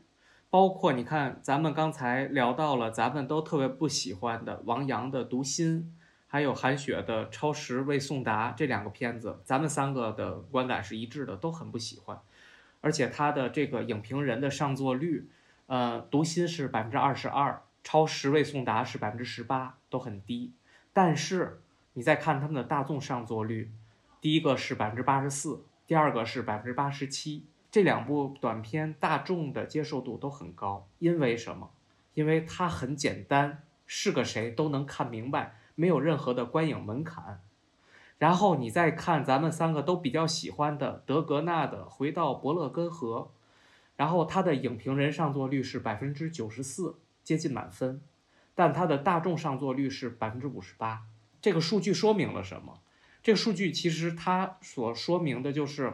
包括你看，咱们刚才聊到了，咱们都特别不喜欢的王阳的《读心》，还有韩雪的《超时未送达》这两个片子，咱们三个的观感是一致的，都很不喜欢，而且他的这个影评人的上座率。呃，读心是百分之二十二，超十位送达是百分之十八，都很低。但是你再看他们的大众上座率，第一个是百分之八十四，第二个是百分之八十七。这两部短片大众的接受度都很高，因为什么？因为它很简单，是个谁都能看明白，没有任何的观影门槛。然后你再看咱们三个都比较喜欢的德格纳的《回到伯乐根河》。然后它的影评人上座率是百分之九十四，接近满分，但它的大众上座率是百分之五十八。这个数据说明了什么？这个数据其实它所说明的就是，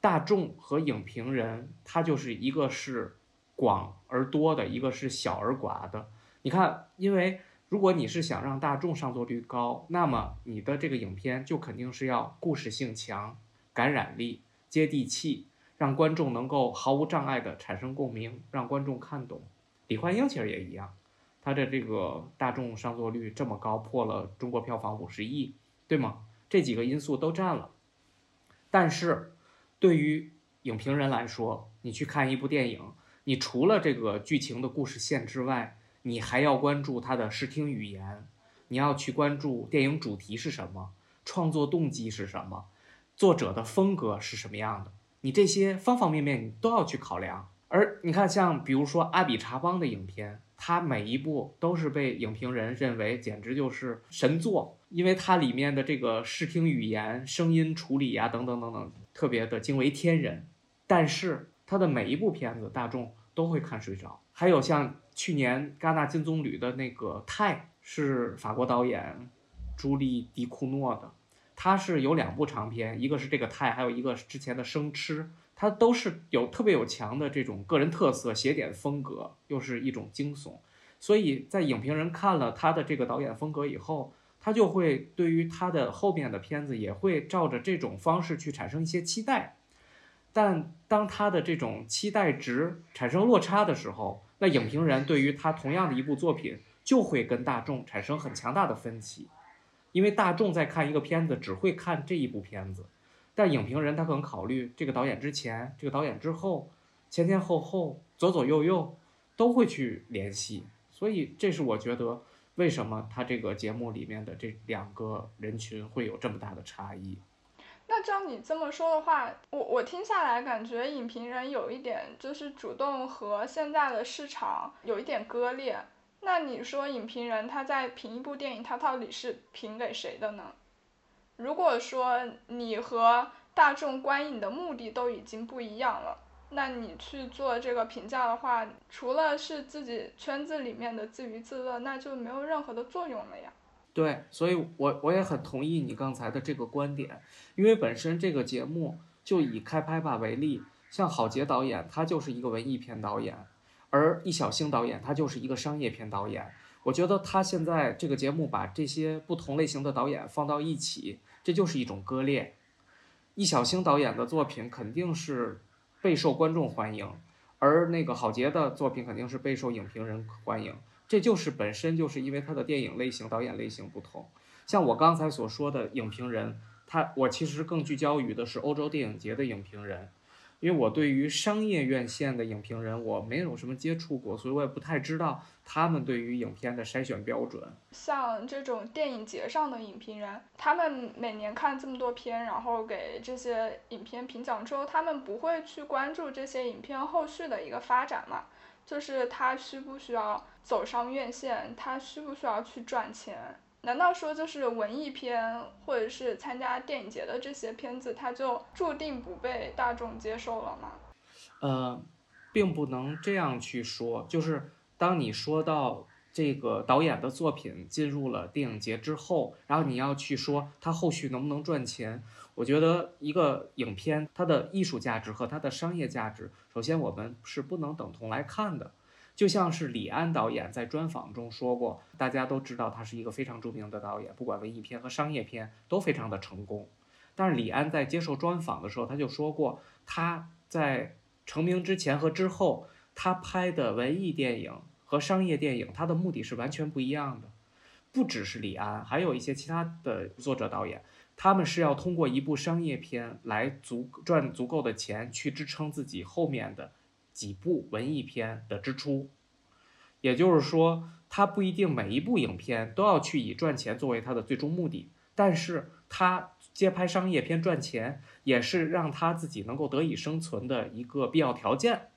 大众和影评人，它就是一个是广而多的，一个是小而寡的。你看，因为如果你是想让大众上座率高，那么你的这个影片就肯定是要故事性强、感染力、接地气。让观众能够毫无障碍地产生共鸣，让观众看懂。李焕英其实也一样，他的这个大众上座率这么高，破了中国票房五十亿，对吗？这几个因素都占了。但是，对于影评人来说，你去看一部电影，你除了这个剧情的故事线之外，你还要关注它的视听语言，你要去关注电影主题是什么，创作动机是什么，作者的风格是什么样的。你这些方方面面你都要去考量，而你看，像比如说阿比查邦的影片，它每一部都是被影评人认为简直就是神作，因为它里面的这个视听语言、声音处理啊等等等等，特别的惊为天人。但是它的每一部片子，大众都会看睡着。还有像去年戛纳金棕榈的那个《泰》，是法国导演朱莉迪库诺的。他是有两部长片，一个是这个泰，还有一个是之前的生吃，他都是有特别有强的这种个人特色、写点风格，又是一种惊悚。所以在影评人看了他的这个导演风格以后，他就会对于他的后面的片子也会照着这种方式去产生一些期待。但当他的这种期待值产生落差的时候，那影评人对于他同样的一部作品就会跟大众产生很强大的分歧，因为大众在看一个片子只会看这一部片子，但影评人他可能考虑这个导演之前、这个导演之后、前前后后、左左右右都会去联系，所以这是我觉得为什么他这个节目里面的这两个人群会有这么大的差异。
那照你这么说的话，我我听下来感觉影评人有一点就是主动和现在的市场有一点割裂。那你说影评人他在评一部电影，他到底是评给谁的呢？如果说你和大众观影的目的都已经不一样了，那你去做这个评价的话，除了是自己圈子里面的自娱自乐，那就没有任何的作用了呀。
对，所以我我也很同意你刚才的这个观点，因为本身这个节目就以开拍吧为例，像郝杰导演他就是一个文艺片导演，而易小星导演他就是一个商业片导演。我觉得他现在这个节目把这些不同类型的导演放到一起，这就是一种割裂。易小星导演的作品肯定是备受观众欢迎，而那个郝杰的作品肯定是备受影评人欢迎。这就是本身就是因为他的电影类型、导演类型不同。像我刚才所说的影评人，他我其实更聚焦于的是欧洲电影节的影评人，因为我对于商业院线的影评人我没有什么接触过，所以我也不太知道他们对于影片的筛选标准。
像这种电影节上的影评人，他们每年看这么多片，然后给这些影片评奖之后，他们不会去关注这些影片后续的一个发展嘛？就是他需不需要？走上院线，他需不需要去赚钱？难道说就是文艺片或者是参加电影节的这些片子，它就注定不被大众接受了吗？
呃，并不能这样去说。就是当你说到这个导演的作品进入了电影节之后，然后你要去说他后续能不能赚钱，我觉得一个影片它的艺术价值和它的商业价值，首先我们是不能等同来看的。就像是李安导演在专访中说过，大家都知道他是一个非常著名的导演，不管文艺片和商业片都非常的成功。但是李安在接受专访的时候，他就说过，他在成名之前和之后，他拍的文艺电影和商业电影，他的目的是完全不一样的。不只是李安，还有一些其他的作者导演，他们是要通过一部商业片来足赚足够的钱去支撑自己后面的。几部文艺片的支出，也就是说，他不一定每一部影片都要去以赚钱作为他的最终目的，但是他接拍商业片赚钱，也是让他自己能够得以生存的一个必要条件。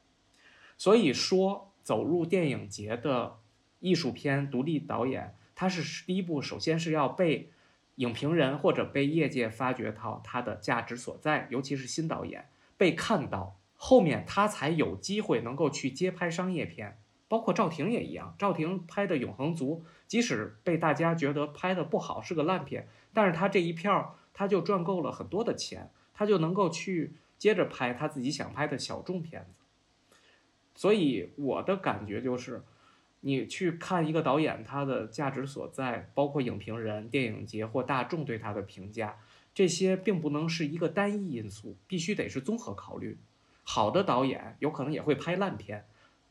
所以说，走入电影节的艺术片独立导演，他是第一步，首先是要被影评人或者被业界发掘到他的价值所在，尤其是新导演被看到。后面他才有机会能够去接拍商业片，包括赵婷也一样。赵婷拍的《永恒族》，即使被大家觉得拍的不好，是个烂片，但是他这一票他就赚够了很多的钱，他就能够去接着拍他自己想拍的小众片子。所以我的感觉就是，你去看一个导演他的价值所在，包括影评人、电影节或大众对他的评价，这些并不能是一个单一因素，必须得是综合考虑。好的导演有可能也会拍烂片，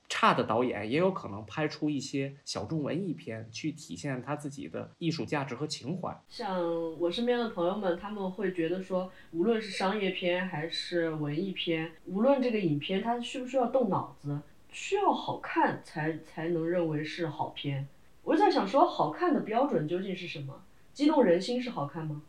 差的导演也有可能拍出一些小众文艺片，去体现他自己的艺术价值和情怀。
像我身边的朋友们，他们会觉得说，无论是商业片还是文艺片，无论这个影片它需不需要动脑子，需要好看才才能认为是好片。我在想说，好看的标准究竟是什么？激动人心是好看吗？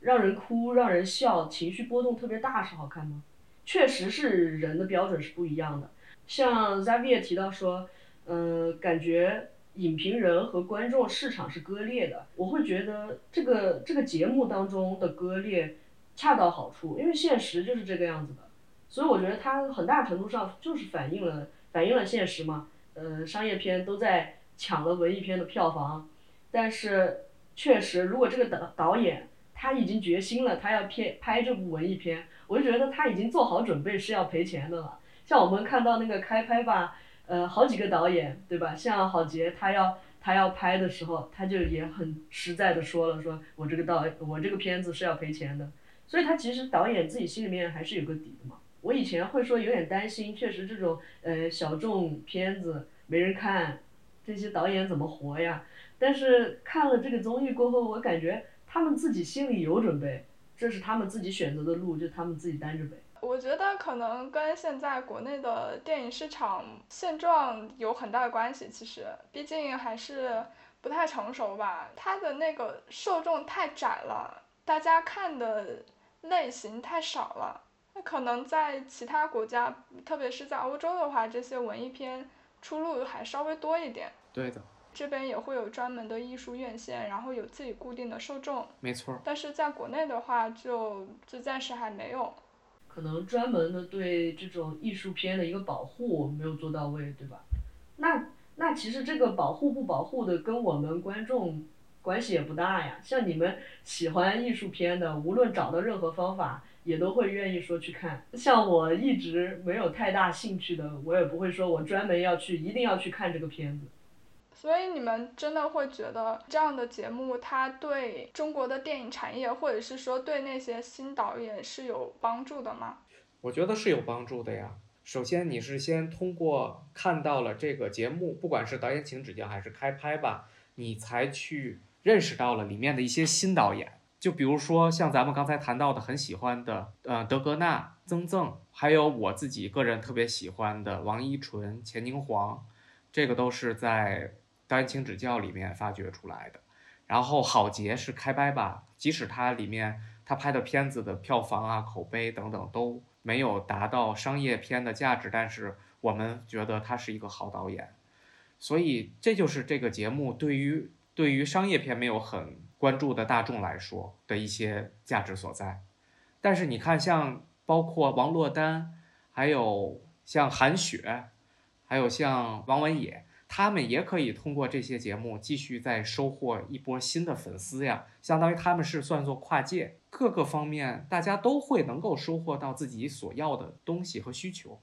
让人哭、让人笑、情绪波动特别大是好看吗？确实是人的标准是不一样的，像 Zavier 提到说，嗯，感觉影评人和观众市场是割裂的。我会觉得这个这个节目当中的割裂恰到好处，因为现实就是这个样子的。所以我觉得它很大程度上就是反映了反映了现实嘛。呃，商业片都在抢了文艺片的票房，但是确实，如果这个导导演他已经决心了，他要片拍这部文艺片，我就觉得他已经做好准备是要赔钱的了。像我们看到那个开拍吧，呃，好几个导演，对吧？像郝杰，他要他要拍的时候，他就也很实在的说了，说我这个导我这个片子是要赔钱的。所以他其实导演自己心里面还是有个底的嘛。我以前会说有点担心，确实这种呃小众片子没人看，这些导演怎么活呀？但是看了这个综艺过后，我感觉。他们自己心里有准备，这是他们自己选择的路，就他们自己担着呗。
我觉得可能跟现在国内的电影市场现状有很大的关系。其实，毕竟还是不太成熟吧。它的那个受众太窄了，大家看的类型太少了。那可能在其他国家，特别是在欧洲的话，这些文艺片出路还稍微多一点。
对的。
这边也会有专门的艺术院线，然后有自己固定的受众。
没错。
但是在国内的话，就就暂时还没有。
可能专门的对这种艺术片的一个保护没有做到位，对吧？那那其实这个保护不保护的跟我们观众关系也不大呀。像你们喜欢艺术片的，无论找到任何方法，也都会愿意说去看。像我一直没有太大兴趣的，我也不会说我专门要去，一定要去看这个片子。
所以你们真的会觉得这样的节目，它对中国的电影产业，或者是说对那些新导演是有帮助的吗？
我觉得是有帮助的呀。首先，你是先通过看到了这个节目，不管是导演请指教还是开拍吧，你才去认识到了里面的一些新导演。就比如说像咱们刚才谈到的很喜欢的，呃，德格纳、曾曾，还有我自己个人特别喜欢的王一纯、钱宁黄，这个都是在。导演请指教里面发掘出来的，然后郝杰是开拍吧，即使他里面他拍的片子的票房啊、口碑等等都没有达到商业片的价值，但是我们觉得他是一个好导演，所以这就是这个节目对于对于商业片没有很关注的大众来说的一些价值所在。但是你看，像包括王珞丹，还有像韩雪，还有像王文野。他们也可以通过这些节目继续再收获一波新的粉丝呀，相当于他们是算作跨界，各个方面大家都会能够收获到自己所要的东西和需求。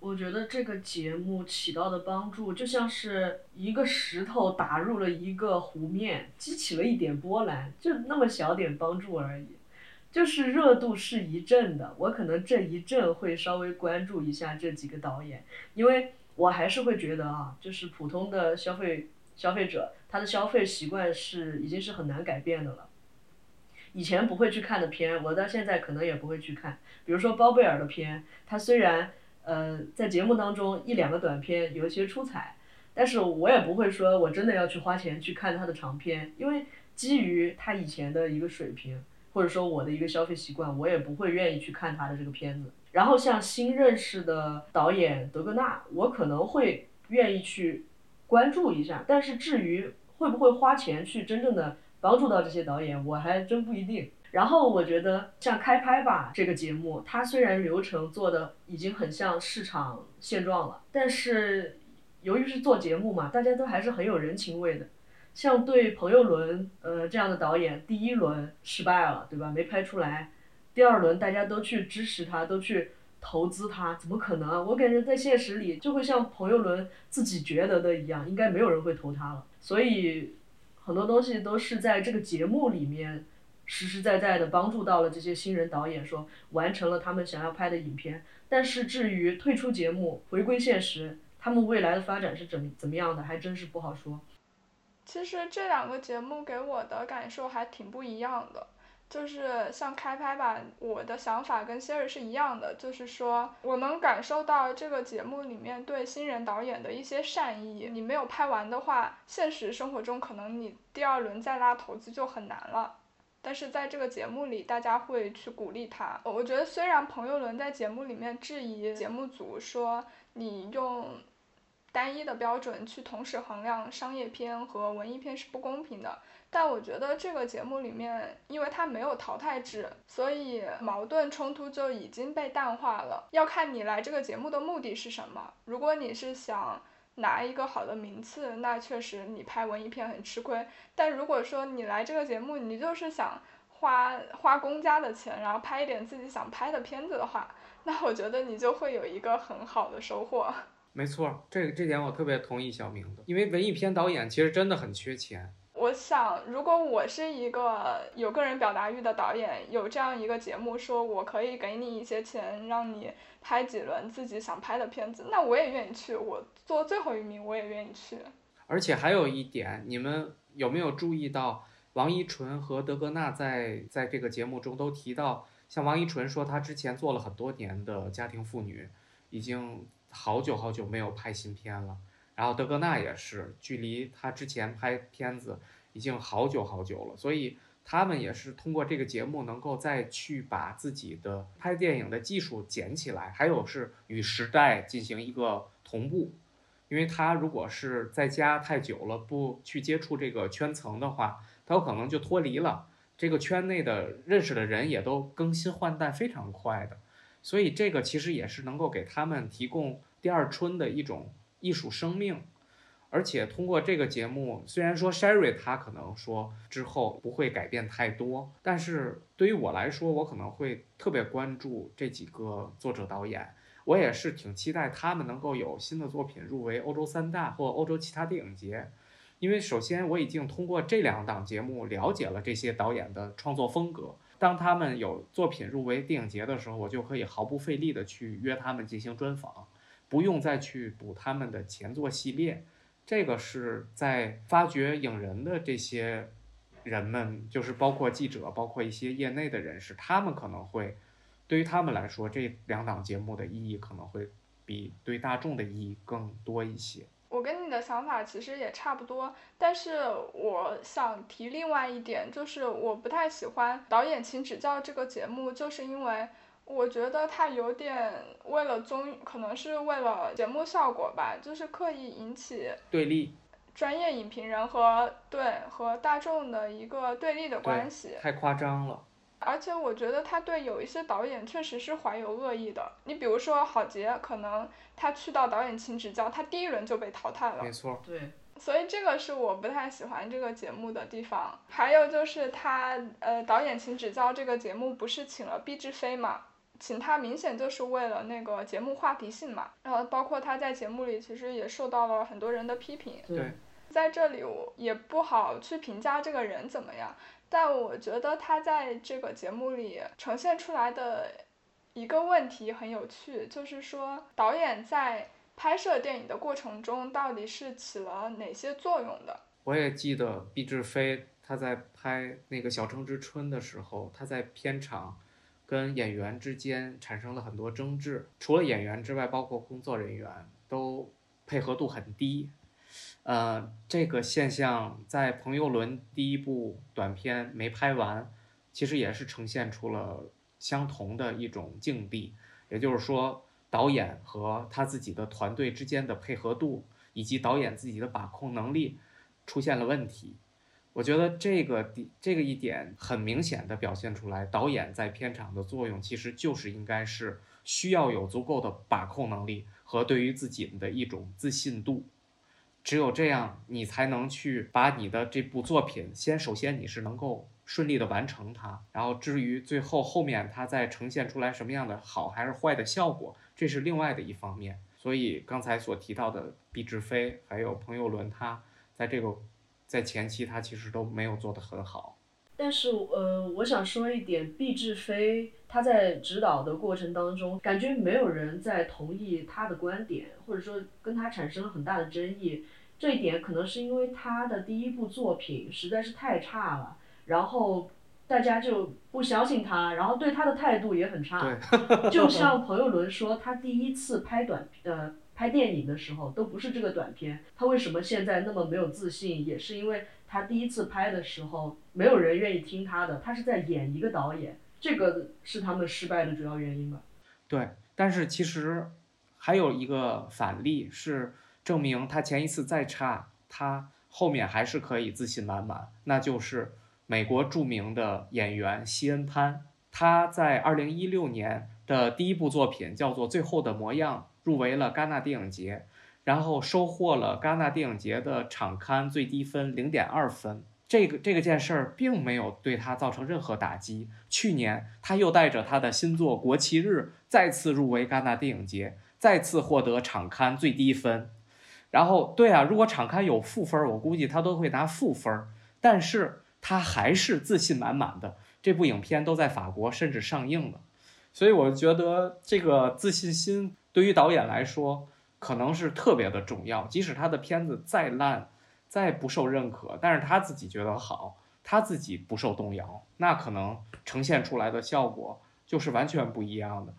我觉得这个节目起到的帮助，就像是一个石头打入了一个湖面，激起了一点波澜，就那么小点帮助而已，就是热度是一阵的。我可能这一阵会稍微关注一下这几个导演，因为。我还是会觉得啊，就是普通的消费消费者，他的消费习惯是已经是很难改变的了。以前不会去看的片，我到现在可能也不会去看。比如说包贝尔的片，他虽然呃在节目当中一两个短片有一些出彩，但是我也不会说我真的要去花钱去看他的长片，因为基于他以前的一个水平，或者说我的一个消费习惯，我也不会愿意去看他的这个片子。然后像新认识的导演德格纳，我可能会愿意去关注一下，但是至于会不会花钱去真正的帮助到这些导演，我还真不一定。然后我觉得像开拍吧这个节目，它虽然流程做的已经很像市场现状了，但是由于是做节目嘛，大家都还是很有人情味的。像对彭佑伦呃这样的导演，第一轮失败了，对吧？没拍出来。第二轮大家都去支持他，都去投资他，怎么可能啊？我感觉在现实里就会像彭友伦自己觉得的一样，应该没有人会投他了。所以很多东西都是在这个节目里面实实在在的帮助到了这些新人导演，说完成了他们想要拍的影片。但是至于退出节目回归现实，他们未来的发展是怎么怎么样的，还真是不好说。
其实这两个节目给我的感受还挺不一样的。就是像开拍吧，我的想法跟希尔是一样的，就是说我能感受到这个节目里面对新人导演的一些善意。你没有拍完的话，现实生活中可能你第二轮再拉投资就很难了。但是在这个节目里，大家会去鼓励他。我觉得虽然彭佑伦在节目里面质疑节目组说你用单一的标准去同时衡量商业片和文艺片是不公平的。但我觉得这个节目里面，因为它没有淘汰制，所以矛盾冲突就已经被淡化了。要看你来这个节目的目的是什么。如果你是想拿一个好的名次，那确实你拍文艺片很吃亏。但如果说你来这个节目，你就是想花花公家的钱，然后拍一点自己想拍的片子的话，那我觉得你就会有一个很好的收获。
没错，这这点我特别同意小明的，因为文艺片导演其实真的很缺钱。
我想，如果我是一个有个人表达欲的导演，有这样一个节目，说我可以给你一些钱，让你拍几轮自己想拍的片子，那我也愿意去。我做最后一名，我也愿意去。
而且还有一点，你们有没有注意到，王一淳和德格纳在在这个节目中都提到，像王一淳说他之前做了很多年的家庭妇女，已经好久好久没有拍新片了。然后德格纳也是，距离他之前拍片子已经好久好久了，所以他们也是通过这个节目能够再去把自己的拍电影的技术捡起来，还有是与时代进行一个同步。因为他如果是在家太久了，不去接触这个圈层的话，他有可能就脱离了这个圈内的认识的人也都更新换代非常快的，所以这个其实也是能够给他们提供第二春的一种。艺术生命，而且通过这个节目，虽然说 Sherry 他可能说之后不会改变太多，但是对于我来说，我可能会特别关注这几个作者导演，我也是挺期待他们能够有新的作品入围欧洲三大或欧洲其他电影节，因为首先我已经通过这两档节目了解了这些导演的创作风格，当他们有作品入围电影节的时候，我就可以毫不费力的去约他们进行专访。不用再去补他们的前作系列，这个是在发掘影人的这些人们，就是包括记者，包括一些业内的人士，他们可能会对于他们来说，这两档节目的意义可能会比对大众的意义更多一些。
我跟你的想法其实也差不多，但是我想提另外一点，就是我不太喜欢导演请指教这个节目，就是因为。我觉得他有点为了综，可能是为了节目效果吧，就是刻意引起
对立，
专业影评人和对和大众的一个对立的关系，
太夸张了。
而且我觉得他对有一些导演确实是怀有恶意的。你比如说郝杰，可能他去到导演请指教，他第一轮就被淘汰了。
没错，
对。
所以这个是我不太喜欢这个节目的地方。还有就是他呃导演请指教这个节目不是请了毕志飞嘛？请他明显就是为了那个节目话题性嘛，然后包括他在节目里其实也受到了很多人的批评。
对，
在这里我也不好去评价这个人怎么样，但我觉得他在这个节目里呈现出来的一个问题很有趣，就是说导演在拍摄电影的过程中到底是起了哪些作用的。
我也记得毕志飞他在拍那个《小城之春》的时候，他在片场。跟演员之间产生了很多争执，除了演员之外，包括工作人员都配合度很低。呃，这个现象在彭佑伦第一部短片没拍完，其实也是呈现出了相同的一种境地。也就是说，导演和他自己的团队之间的配合度，以及导演自己的把控能力出现了问题。我觉得这个点，这个一点很明显的表现出来，导演在片场的作用其实就是应该是需要有足够的把控能力和对于自己的一种自信度，只有这样，你才能去把你的这部作品先首先你是能够顺利的完成它，然后至于最后后面它再呈现出来什么样的好还是坏的效果，这是另外的一方面。所以刚才所提到的毕志飞还有彭友伦，他在这个。在前期他其实都没有做得很好，
但是呃，我想说一点，毕志飞他在指导的过程当中，感觉没有人在同意他的观点，或者说跟他产生了很大的争议。这一点可能是因为他的第一部作品实在是太差了，然后大家就不相信他，然后对他的态度也很差。就 像彭友伦说，他第一次拍短呃。拍电影的时候都不是这个短片，他为什么现在那么没有自信？也是因为他第一次拍的时候，没有人愿意听他的，他是在演一个导演，这个是他们失败的主要原因吧？
对，但是其实还有一个反例是证明他前一次再差，他后面还是可以自信满满，那就是美国著名的演员西恩潘，他在二零一六年的第一部作品叫做《最后的模样》。入围了戛纳电影节，然后收获了戛纳电影节的场刊最低分零点二分，这个这个件事儿并没有对他造成任何打击。去年他又带着他的新作《国旗日》再次入围戛纳电影节，再次获得场刊最低分。然后，对啊，如果场刊有负分，我估计他都会拿负分。但是他还是自信满满的。这部影片都在法国甚至上映了，所以我觉得这个自信心对于导演来说可能是特别的重要。即使他的片子再烂。再不受认可，但是他自己觉得好，他自己不受动摇，那可能呈现出来的效果就是完全不一样的。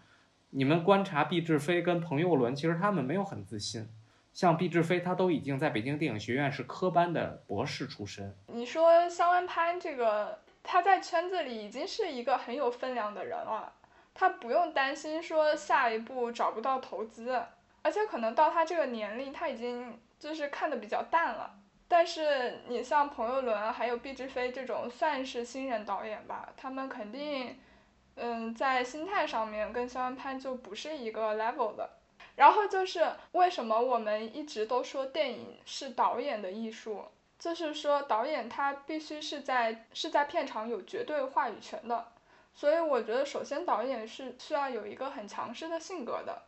你们观察毕志飞跟彭佑伦，其实他们没有很自信。像毕志飞，他都已经在北京电影学院是科班的博士出身。
你说肖恩潘这个，他在圈子里已经是一个很有分量的人了，他不用担心说下一步找不到投资，而且可能到他这个年龄，他已经就是看的比较淡了。但是你像彭佑伦还有毕志飞这种算是新人导演吧，他们肯定，嗯，在心态上面跟肖恩潘就不是一个 level 的。然后就是为什么我们一直都说电影是导演的艺术，就是说导演他必须是在是在片场有绝对话语权的。所以我觉得首先导演是需要有一个很强势的性格的，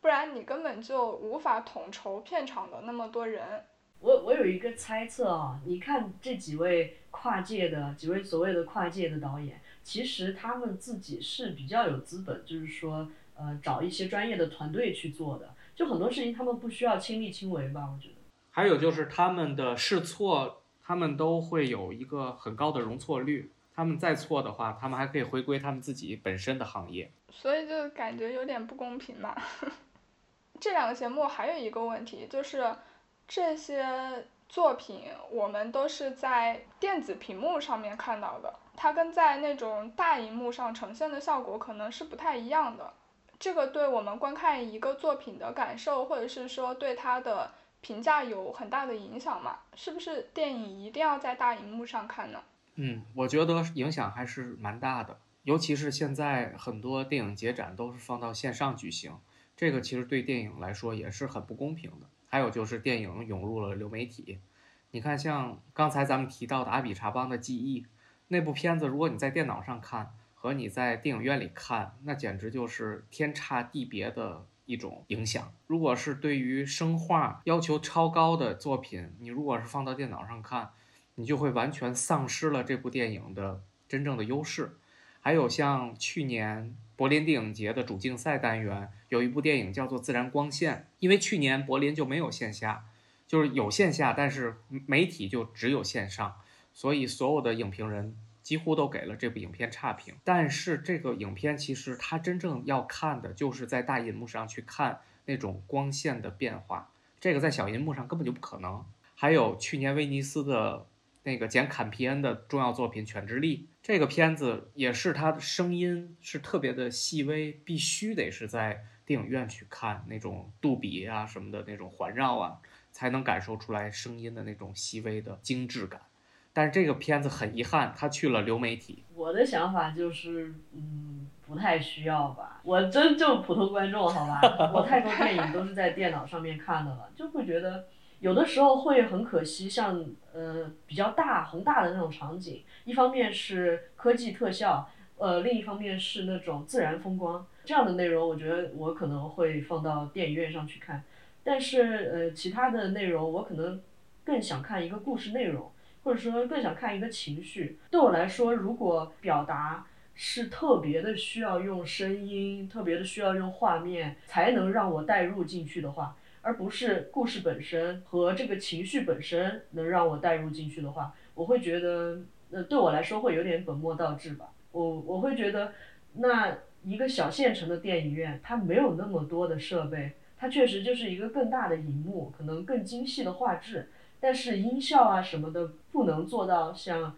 不然你根本就无法统筹片场的那么多人。
我我有一个猜测啊，你看这几位跨界的几位所谓的跨界的导演，其实他们自己是比较有资本，就是说呃找一些专业的团队去做的，就很多事情他们不需要亲力亲为吧，我觉得。
还有就是他们的试错，他们都会有一个很高的容错率，他们再错的话，他们还可以回归他们自己本身的行业。
所以就感觉有点不公平嘛。这两个节目还有一个问题就是。这些作品我们都是在电子屏幕上面看到的，它跟在那种大荧幕上呈现的效果可能是不太一样的。这个对我们观看一个作品的感受，或者是说对它的评价有很大的影响嘛？是不是电影一定要在大荧幕上看呢？
嗯，我觉得影响还是蛮大的，尤其是现在很多电影节展都是放到线上举行，这个其实对电影来说也是很不公平的。还有就是电影涌入了流媒体，你看像刚才咱们提到的《阿比查邦的记忆》那部片子，如果你在电脑上看和你在电影院里看，那简直就是天差地别的一种影响。如果是对于声画要求超高的作品，你如果是放到电脑上看，你就会完全丧失了这部电影的真正的优势。还有像去年。柏林电影节的主竞赛单元有一部电影叫做《自然光线》，因为去年柏林就没有线下，就是有线下，但是媒体就只有线上，所以所有的影评人几乎都给了这部影片差评。但是这个影片其实它真正要看的就是在大银幕上去看那种光线的变化，这个在小银幕上根本就不可能。还有去年威尼斯的。那个简·坎皮恩的重要作品《犬之力》，这个片子也是他的声音是特别的细微，必须得是在电影院去看那种杜比啊什么的那种环绕啊，才能感受出来声音的那种细微的精致感。但是这个片子很遗憾，他去了流媒体。
我的想法就是，嗯，不太需要吧。我真就普通观众，好吧，我太多电影都是在电脑上面看的了，就会觉得。有的时候会很可惜，像呃比较大宏大的那种场景，一方面是科技特效，呃另一方面是那种自然风光，这样的内容我觉得我可能会放到电影院上去看，但是呃其他的内容我可能更想看一个故事内容，或者说更想看一个情绪。对我来说，如果表达是特别的需要用声音，特别的需要用画面才能让我带入进去的话。而不是故事本身和这个情绪本身能让我带入进去的话，我会觉得，呃，对我来说会有点本末倒置吧。我我会觉得，那一个小县城的电影院，它没有那么多的设备，它确实就是一个更大的荧幕，可能更精细的画质，但是音效啊什么的不能做到像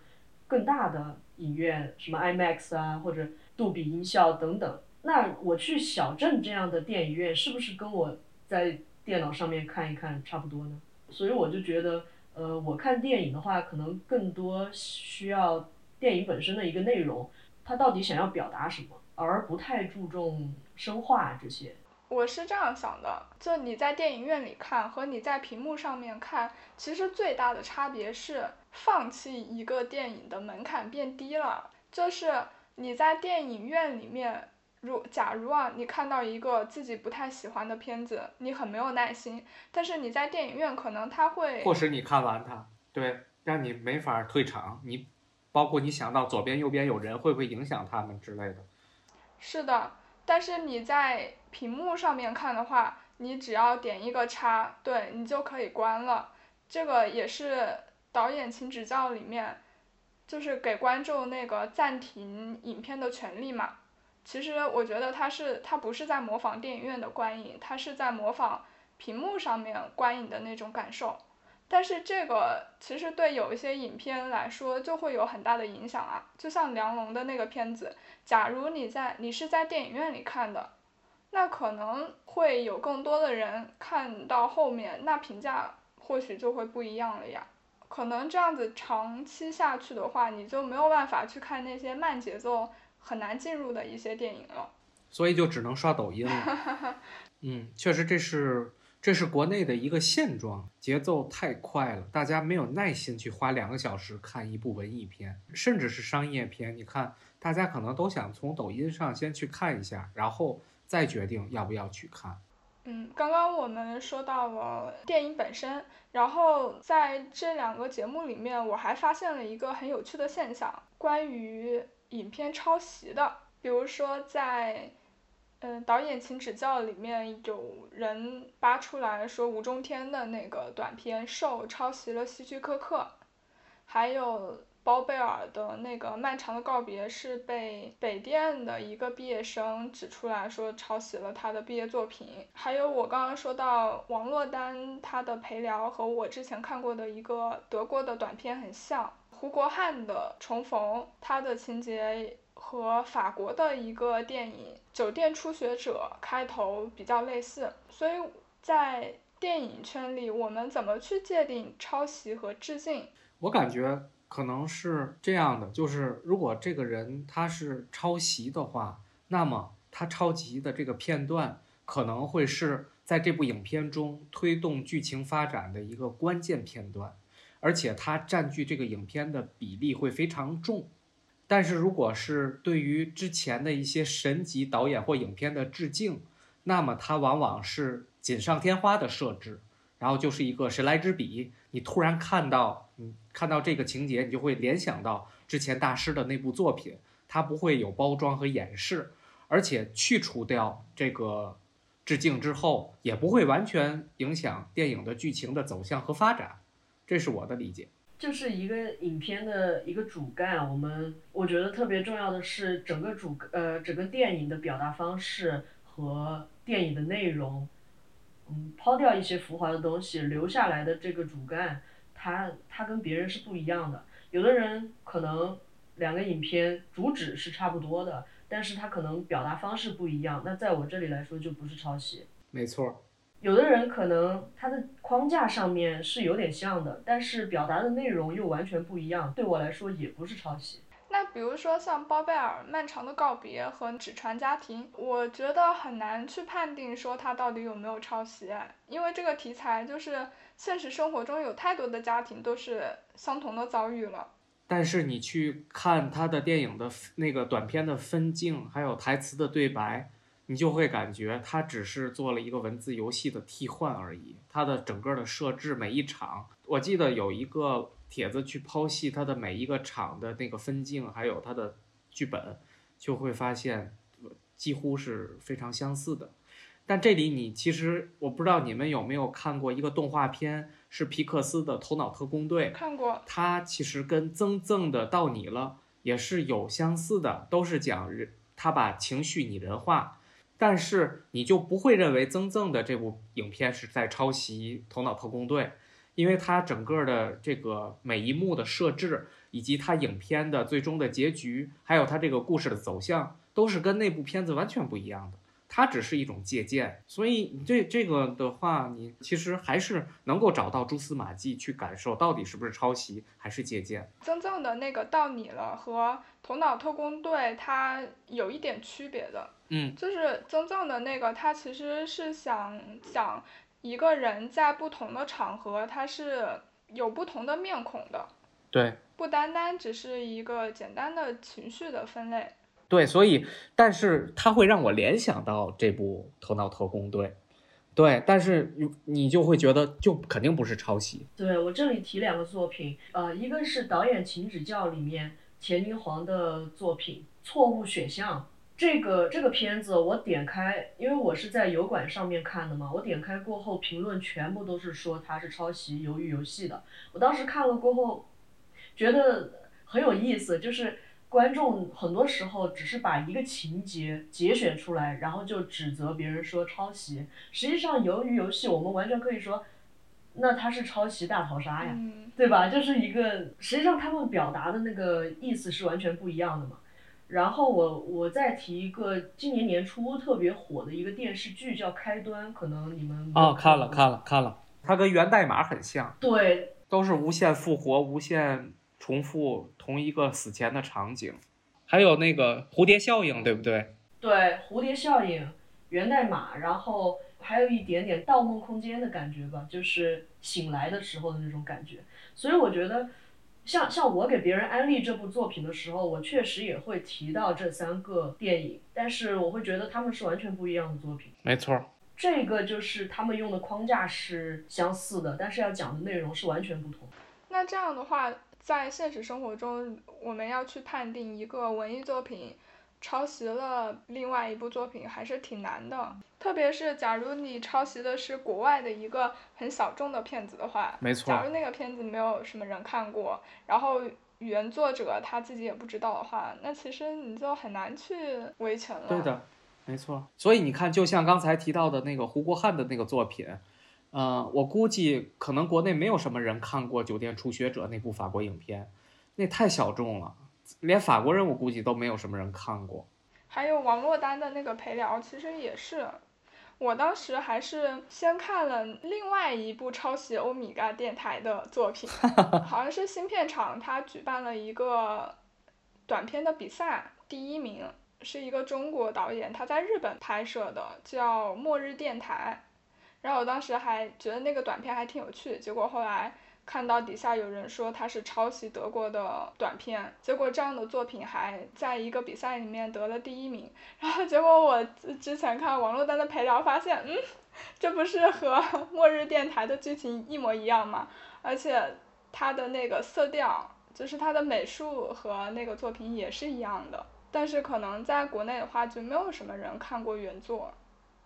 更大的影院，什么 IMAX 啊或者杜比音效等等。那我去小镇这样的电影院，是不是跟我在电脑上面看一看差不多呢，所以我就觉得，呃，我看电影的话，可能更多需要电影本身的一个内容，它到底想要表达什么，而不太注重声画这些。
我是这样想的，就你在电影院里看和你在屏幕上面看，其实最大的差别是放弃一个电影的门槛变低了。就是你在电影院里面，如假如啊，你看到一个自己不太喜欢的片子，你很没有耐心，但是你在电影院可能他会
迫使你看完它，对，让你没法退场，你包括你想到左边右边有人会不会影响他们之类的。
是的，但是你在屏幕上面看的话，你只要点一个叉，对你就可以关了。这个也是导演请指教里面，就是给观众那个暂停影片的权利嘛。其实我觉得他是他不是在模仿电影院的观影，他是在模仿屏幕上面观影的那种感受。但是这个其实对有一些影片来说就会有很大的影响啊，就像梁龙的那个片子，假如你在你是在电影院里看的，那可能会有更多的人看到后面，那评价或许就会不一样了呀。可能这样子长期下去的话，你就没有办法去看那些慢节奏很难进入的一些电影了。
所以就只能刷抖音了。嗯，确实这是。这是国内的一个现状，节奏太快了，大家没有耐心去花两个小时看一部文艺片，甚至是商业片。你看，大家可能都想从抖音上先去看一下，然后再决定要不要去看。
嗯，刚刚我们说到了电影本身，然后在这两个节目里面，我还发现了一个很有趣的现象，关于影片抄袭的，比如说在。嗯，导演请指教里面有人扒出来说吴中天的那个短片《瘦》抄袭了希区柯克，还有包贝尔的那个《漫长的告别》是被北电的一个毕业生指出来说抄袭了他的毕业作品，还有我刚刚说到王珞丹她的陪聊和我之前看过的一个德国的短片很像，胡国汉的重逢，他的情节。和法国的一个电影《酒店初学者》开头比较类似，所以在电影圈里，我们怎么去界定抄袭和致敬？
我感觉可能是这样的，就是如果这个人他是抄袭的话，那么他抄袭的这个片段可能会是在这部影片中推动剧情发展的一个关键片段，而且它占据这个影片的比例会非常重。但是，如果是对于之前的一些神级导演或影片的致敬，那么它往往是锦上添花的设置，然后就是一个神来之笔。你突然看到，嗯，看到这个情节，你就会联想到之前大师的那部作品。它不会有包装和掩饰，而且去除掉这个致敬之后，也不会完全影响电影的剧情的走向和发展。这是我的理解。
就是一个影片的一个主干，我们我觉得特别重要的是整个主呃整个电影的表达方式和电影的内容，嗯，抛掉一些浮华的东西，留下来的这个主干，它它跟别人是不一样的。有的人可能两个影片主旨是差不多的，但是他可能表达方式不一样，那在我这里来说就不是抄袭。
没错。
有的人可能他的框架上面是有点像的，但是表达的内容又完全不一样。对我来说也不是抄袭。
那比如说像包贝尔《漫长的告别》和《纸船家庭》，我觉得很难去判定说他到底有没有抄袭，因为这个题材就是现实生活中有太多的家庭都是相同的遭遇了。
但是你去看他的电影的那个短片的分镜，还有台词的对白。你就会感觉它只是做了一个文字游戏的替换而已。它的整个的设置，每一场，我记得有一个帖子去剖析它的每一个场的那个分镜，还有它的剧本，就会发现几乎是非常相似的。但这里你其实我不知道你们有没有看过一个动画片，是皮克斯的《头脑特工队》。
看过。
它其实跟曾曾的《到你了》也是有相似的，都是讲人他把情绪拟人化。但是你就不会认为曾曾的这部影片是在抄袭《头脑特工队》，因为它整个的这个每一幕的设置，以及它影片的最终的结局，还有它这个故事的走向，都是跟那部片子完全不一样的。它只是一种借鉴。所以你这这个的话，你其实还是能够找到蛛丝马迹去感受到底是不是抄袭还是借鉴。
真正的那个到你了和头脑特工队它有一点区别的，
嗯，
就是真正的那个它其实是想讲一个人在不同的场合他是有不同的面孔的，
对。
不单单只是一个简单的情绪的分类，
对，所以，但是它会让我联想到这部《头脑特工队》，对，但是你就会觉得就肯定不是抄袭。
对我这里提两个作品，呃，一个是导演请指教里面钱宁黄的作品《错误选项》，这个这个片子我点开，因为我是在油管上面看的嘛，我点开过后评论全部都是说它是抄袭《鱿鱼游戏》的，我当时看了过后。觉得很有意思，就是观众很多时候只是把一个情节节选出来，然后就指责别人说抄袭。实际上，由于游戏我们完全可以说，那它是抄袭大逃杀呀，对吧？就是一个，实际上他们表达的那个意思是完全不一样的嘛。然后我我再提一个今年年初特别火的一个电视剧叫《开端》，可能你们
哦看了看了看了，它跟源代码很像，
对，
都是无限复活，无限。重复同一个死前的场景，还有那个蝴蝶效应，对不对？
对，蝴蝶效应、源代码，然后还有一点点《盗梦空间》的感觉吧，就是醒来的时候的那种感觉。所以我觉得，像像我给别人安利这部作品的时候，我确实也会提到这三个电影，但是我会觉得他们是完全不一样的作品。
没错，
这个就是他们用的框架是相似的，但是要讲的内容是完全不同。
那这样的话。在现实生活中，我们要去判定一个文艺作品抄袭了另外一部作品，还是挺难的。特别是假如你抄袭的是国外的一个很小众的片子的话，
没错。
假如那个片子没有什么人看过，然后原作者他自己也不知道的话，那其实你就很难去维权了。
对的，没错。所以你看，就像刚才提到的那个胡国汉的那个作品。嗯，我估计可能国内没有什么人看过《酒店初学者》那部法国影片，那太小众了，连法国人我估计都没有什么人看过。
还有王珞丹的那个陪聊，其实也是，我当时还是先看了另外一部抄袭欧米伽电台的作品，好像是新片场他举办了一个短片的比赛，第一名是一个中国导演，他在日本拍摄的，叫《末日电台》。然后我当时还觉得那个短片还挺有趣，结果后来看到底下有人说他是抄袭德国的短片，结果这样的作品还在一个比赛里面得了第一名。然后结果我之前看网络单的陪聊发现，嗯，这不是和 《末日电台》的剧情一模一样吗？而且它的那个色调，就是它的美术和那个作品也是一样的。但是可能在国内的话，就没有什么人看过原作，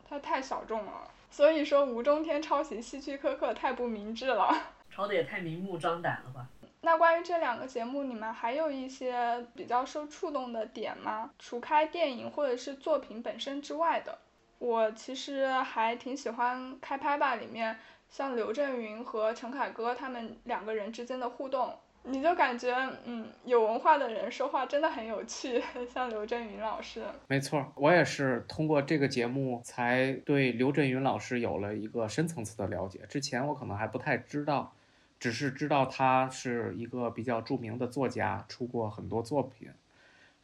它太小众了。所以说吴中天抄袭希区柯克太不明智了，
抄的也太明目张胆了吧？
那关于这两个节目，你们还有一些比较受触动的点吗？除开电影或者是作品本身之外的，我其实还挺喜欢《开拍吧》里面像刘震云和陈凯歌他们两个人之间的互动。你就感觉，嗯，有文化的人说话真的很有趣，像刘震云老师。
没错，我也是通过这个节目才对刘震云老师有了一个深层次的了解。之前我可能还不太知道，只是知道他是一个比较著名的作家，出过很多作品，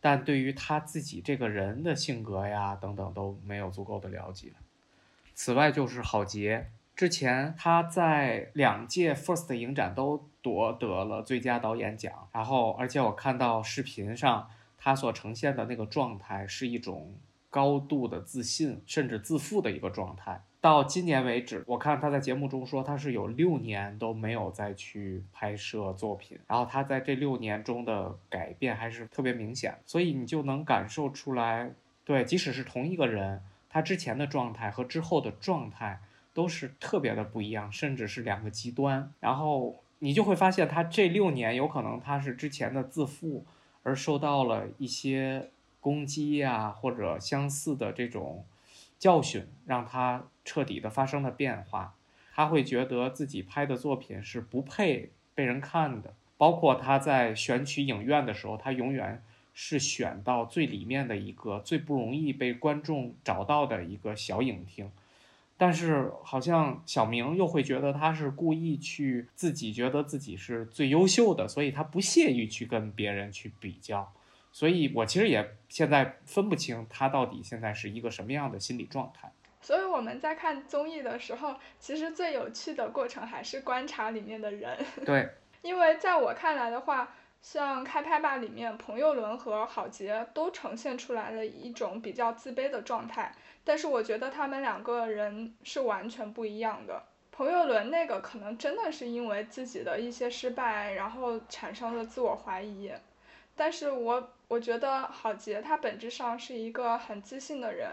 但对于他自己这个人的性格呀等等都没有足够的了解。此外就是郝杰。之前他在两届 FIRST 影展都夺得了最佳导演奖，然后而且我看到视频上他所呈现的那个状态是一种高度的自信，甚至自负的一个状态。到今年为止，我看他在节目中说他是有六年都没有再去拍摄作品，然后他在这六年中的改变还是特别明显，所以你就能感受出来，对，即使是同一个人，他之前的状态和之后的状态。都是特别的不一样，甚至是两个极端。然后你就会发现，他这六年有可能他是之前的自负，而受到了一些攻击呀，或者相似的这种教训，让他彻底的发生了变化。他会觉得自己拍的作品是不配被人看的，包括他在选取影院的时候，他永远是选到最里面的一个最不容易被观众找到的一个小影厅。但是好像小明又会觉得他是故意去自己觉得自己是最优秀的，所以他不屑于去跟别人去比较。所以我其实也现在分不清他到底现在是一个什么样的心理状态。
所以我们在看综艺的时候，其实最有趣的过程还是观察里面的人。
对，
因为在我看来的话，像《开拍吧》里面，彭佑伦和郝杰都呈现出来了一种比较自卑的状态。但是我觉得他们两个人是完全不一样的。彭佑伦那个可能真的是因为自己的一些失败，然后产生了自我怀疑。但是我我觉得郝杰他本质上是一个很自信的人，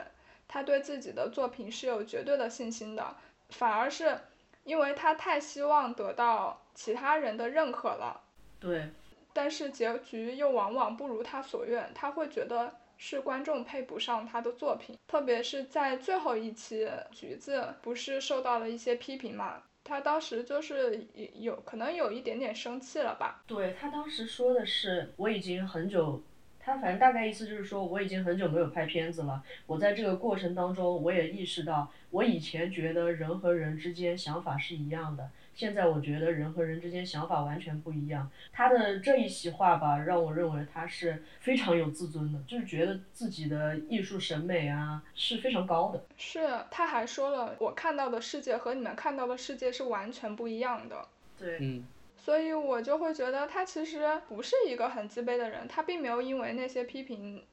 他对自己的作品是有绝对的信心的。反而是因为他太希望得到其他人的认可了。
对。
但是结局又往往不如他所愿，他会觉得。是观众配不上他的作品，特别是在最后一期，橘子不是受到了一些批评嘛？他当时就是有可能有一点点生气了吧？
对他当时说的是，我已经很久，他反正大概意思就是说，我已经很久没有拍片子了。我在这个过程当中，我也意识到，我以前觉得人和人之间想法是一样的。现在我觉得人和人之间想法完全不一样。他的这一席话吧，让我认为他是非常有自尊的，就是觉得自己的艺术审美啊是非常高的。
是，他还说了，我看到的世界和你们看到的世界是完全不一样的。
对，
嗯。
所以我就会觉得他其实不是一个很自卑的人，他并没有因为那些批评，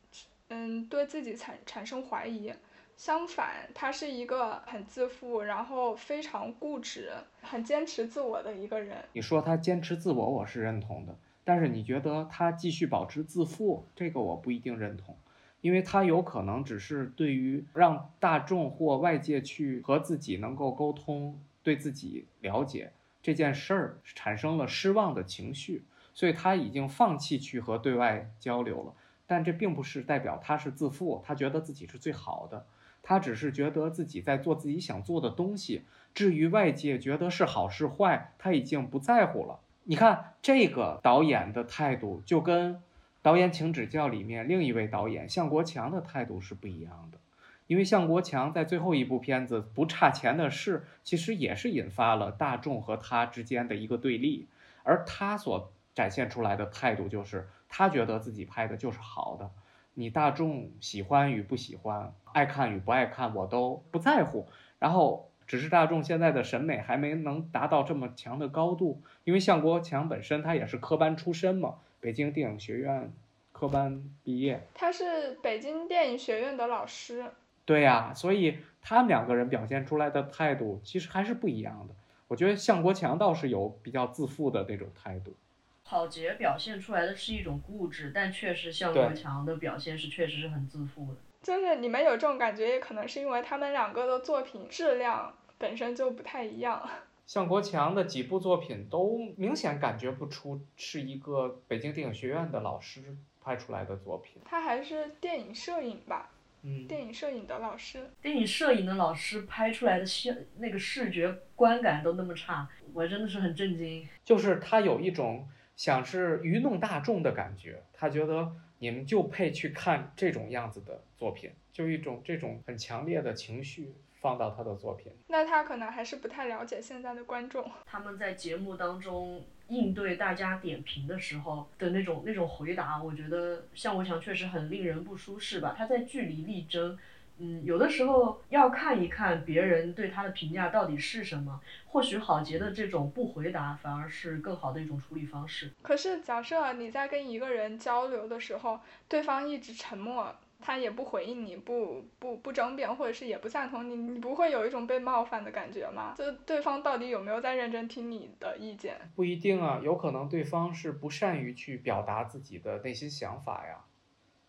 嗯，对自己产产生怀疑。相反，他是一个很自负，然后非常固执、很坚持自我的一个人。
你说他坚持自我，我是认同的。但是你觉得他继续保持自负，这个我不一定认同，因为他有可能只是对于让大众或外界去和自己能够沟通、对自己了解这件事儿产生了失望的情绪，所以他已经放弃去和对外交流了。但这并不是代表他是自负，他觉得自己是最好的。他只是觉得自己在做自己想做的东西，至于外界觉得是好是坏，他已经不在乎了。你看这个导演的态度，就跟导演请指教里面另一位导演向国强的态度是不一样的。因为向国强在最后一部片子《不差钱的事》，其实也是引发了大众和他之间的一个对立，而他所展现出来的态度就是，他觉得自己拍的就是好的。你大众喜欢与不喜欢，爱看与不爱看，我都不在乎。然后只是大众现在的审美还没能达到这么强的高度，因为向国强本身他也是科班出身嘛，北京电影学院科班毕业。
他是北京电影学院的老师。
对呀，所以他们两个人表现出来的态度其实还是不一样的。我觉得向国强倒是有比较自负的那种态度。
郝杰表现出来的是一种固执，但确实向国强的表现是确实是很自负的。
就是你们有这种感觉，也可能是因为他们两个的作品质量本身就不太一样。
向国强的几部作品都明显感觉不出是一个北京电影学院的老师拍出来的作品。
他还是电影摄影吧？
嗯，
电影摄影的老师。
电影摄影的老师拍出来的视那个视觉观感都那么差，我真的是很震惊。
就是他有一种。想是愚弄大众的感觉，他觉得你们就配去看这种样子的作品，就一种这种很强烈的情绪放到他的作品。
那他可能还是不太了解现在的观众。
他们在节目当中应对大家点评的时候的那种那种回答，我觉得向国强确实很令人不舒适吧。他在据理力争。嗯，有的时候要看一看别人对他的评价到底是什么。或许郝杰的这种不回答，反而是更好的一种处理方式。
可是，假设你在跟一个人交流的时候，对方一直沉默，他也不回应你，不不不争辩，或者是也不赞同你，你不会有一种被冒犯的感觉吗？就对方到底有没有在认真听你的意见？
不一定啊，有可能对方是不善于去表达自己的内心想法呀。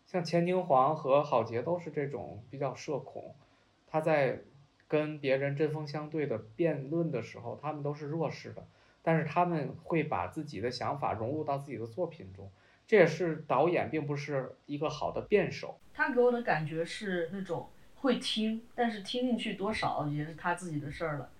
像钱宁黄和郝杰都是这种比较社恐，他在跟别人针锋相对的辩论的时候，他们都是弱势的，但是他们会把自己的想法融入到自己的作品中，这也是导演并不是一个好的辩手。
他给我的感觉是那种会听，但是听进去多少也是他自己的事儿了。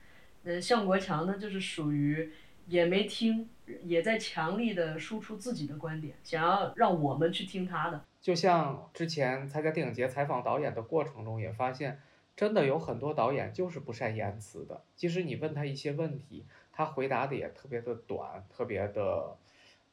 嗯，向国强呢，就是属于也没听，也在强力的输出自己的观点，想要让我们去听他的。
就像之前参加电影节采访导演的过程中，也发现，真的有很多导演就是不善言辞的。即使你问他一些问题，他回答的也特别的短，特别的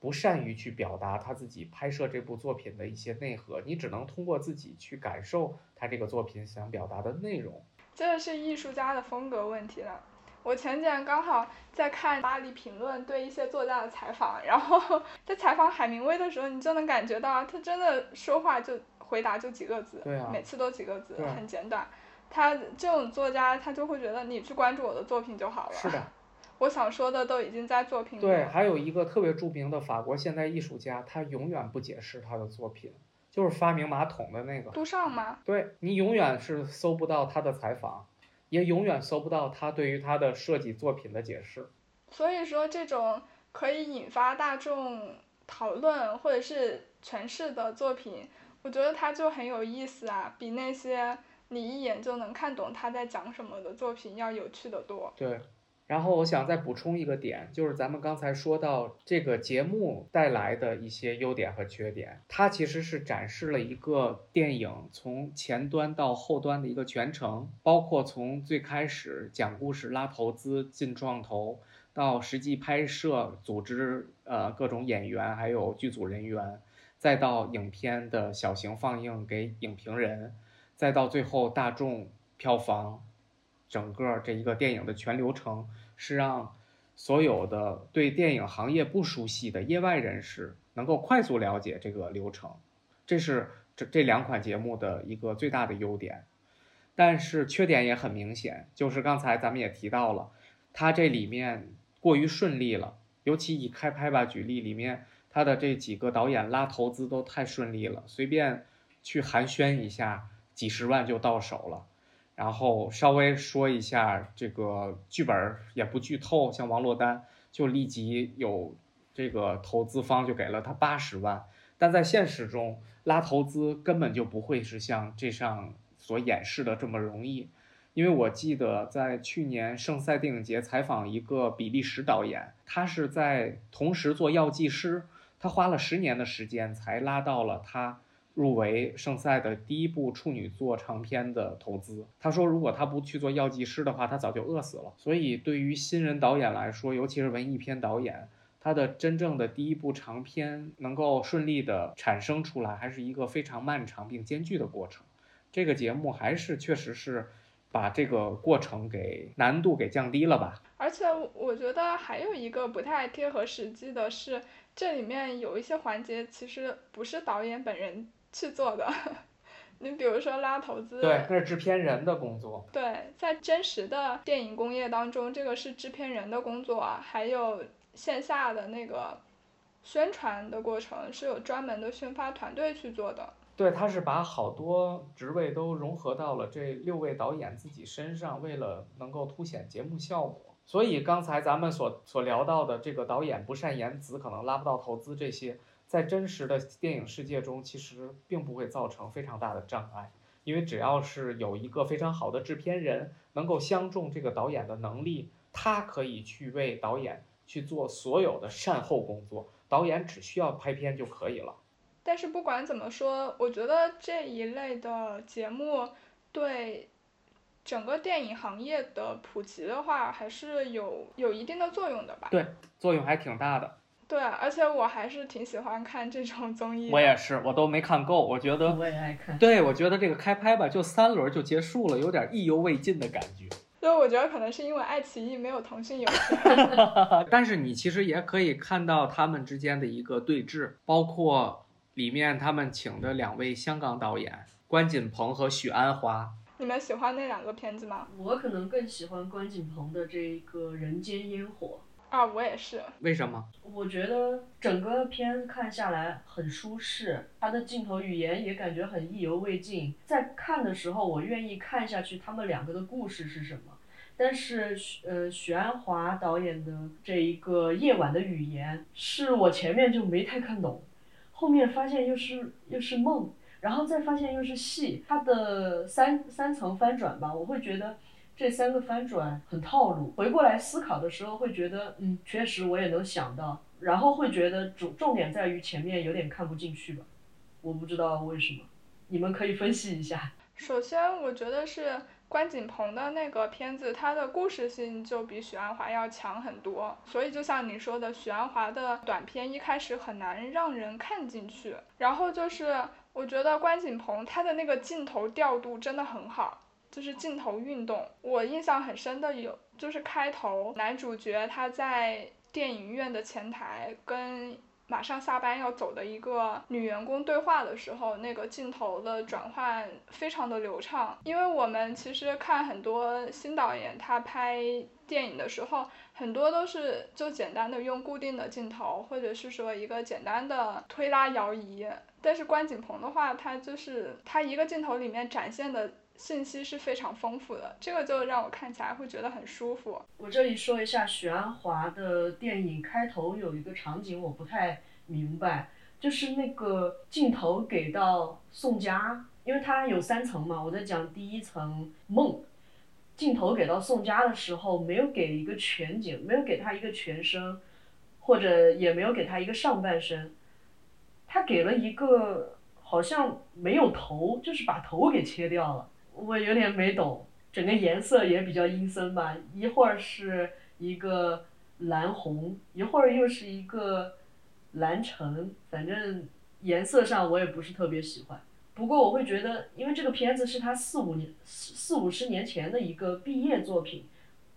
不善于去表达他自己拍摄这部作品的一些内核。你只能通过自己去感受他这个作品想表达的内容。
这是艺术家的风格问题了。我前几天刚好在看《巴黎评论》对一些作家的采访，然后 在采访海明威的时候，你就能感觉到他真的说话就回答就几个字，
啊、
每次都几个字，
啊、
很简短。他这种作家，他就会觉得你去关注我的作品就好了。
是的，
我想说的都已经在作品里。
对，还有一个特别著名的法国现代艺术家，他永远不解释他的作品，就是发明马桶的那个
杜尚吗？
对你永远是搜不到他的采访。也永远搜不到他对于他的设计作品的解释。
所以说，这种可以引发大众讨论或者是诠释的作品，我觉得它就很有意思啊，比那些你一眼就能看懂他在讲什么的作品要有趣的多。
对。然后我想再补充一个点，就是咱们刚才说到这个节目带来的一些优点和缺点，它其实是展示了一个电影从前端到后端的一个全程，包括从最开始讲故事、拉投资、进创投，到实际拍摄、组织呃各种演员还有剧组人员，再到影片的小型放映给影评人，再到最后大众票房。整个这一个电影的全流程是让所有的对电影行业不熟悉的业外人士能够快速了解这个流程，这是这这两款节目的一个最大的优点。但是缺点也很明显，就是刚才咱们也提到了，它这里面过于顺利了，尤其以开拍吧举例，里面他的这几个导演拉投资都太顺利了，随便去寒暄一下，几十万就到手了。然后稍微说一下这个剧本也不剧透，像王珞丹就立即有这个投资方就给了他八十万，但在现实中拉投资根本就不会是像这上所演示的这么容易，因为我记得在去年圣塞电影节采访一个比利时导演，他是在同时做药剂师，他花了十年的时间才拉到了他。入围圣赛的第一部处女作长片的投资，他说如果他不去做药剂师的话，他早就饿死了。所以对于新人导演来说，尤其是文艺片导演，他的真正的第一部长片能够顺利的产生出来，还是一个非常漫长并艰巨的过程。这个节目还是确实是把这个过程给难度给降低了吧。
而且我觉得还有一个不太贴合实际的是，这里面有一些环节其实不是导演本人。去做的，你比如说拉投资，
对，那是制片人的工作。
对，在真实的电影工业当中，这个是制片人的工作，还有线下的那个宣传的过程是有专门的宣发团队去做的。
对，他是把好多职位都融合到了这六位导演自己身上，为了能够凸显节目效果。所以刚才咱们所所聊到的这个导演不善言辞，可能拉不到投资这些。在真实的电影世界中，其实并不会造成非常大的障碍，因为只要是有一个非常好的制片人能够相中这个导演的能力，他可以去为导演去做所有的善后工作，导演只需要拍片就可以了。
但是不管怎么说，我觉得这一类的节目对整个电影行业的普及的话，还是有有一定的作用的吧？
对，作用还挺大的。
对，而且我还是挺喜欢看这种综艺。
我也是，我都没看够，我觉得。
我也爱看。
对，我觉得这个开拍吧，就三轮就结束了，有点意犹未尽的感觉。
所以我觉得可能是因为爱奇艺没有腾讯有钱。
但是你其实也可以看到他们之间的一个对峙，包括里面他们请的两位香港导演关锦鹏和许鞍华。
你们喜欢那两个片子吗？
我可能更喜欢关锦鹏的这个《人间烟火》。
啊，我也是。
为什么？
我觉得整个片看下来很舒适，它的镜头语言也感觉很意犹未尽。在看的时候，我愿意看下去他们两个的故事是什么。但是，呃，许鞍华导演的这一个夜晚的语言，是我前面就没太看懂，后面发现又是又是梦，然后再发现又是戏，它的三三层翻转吧，我会觉得。这三个翻转很套路，回过来思考的时候会觉得，嗯，确实我也能想到，然后会觉得重重点在于前面有点看不进去吧。我不知道为什么，你们可以分析一下。
首先，我觉得是关锦鹏的那个片子，它的故事性就比许鞍华要强很多。所以，就像你说的，许鞍华的短片一开始很难让人看进去。然后就是，我觉得关锦鹏他的那个镜头调度真的很好，就是镜头运动。我印象很深的有，就是开头男主角他在电影院的前台跟。马上下班要走的一个女员工对话的时候，那个镜头的转换非常的流畅。因为我们其实看很多新导演他拍电影的时候，很多都是就简单的用固定的镜头，或者是说一个简单的推拉摇移。但是关锦鹏的话，他就是他一个镜头里面展现的。信息是非常丰富的，这个就让我看起来会觉得很舒服。
我这里说一下许鞍华的电影开头有一个场景我不太明白，就是那个镜头给到宋佳，因为他有三层嘛，我在讲第一层梦，镜头给到宋佳的时候没有给一个全景，没有给他一个全身，或者也没有给他一个上半身，他给了一个好像没有头，就是把头给切掉了。我有点没懂，整个颜色也比较阴森吧，一会儿是一个蓝红，一会儿又是一个蓝橙，反正颜色上我也不是特别喜欢。不过我会觉得，因为这个片子是他四五年四四五十年前的一个毕业作品，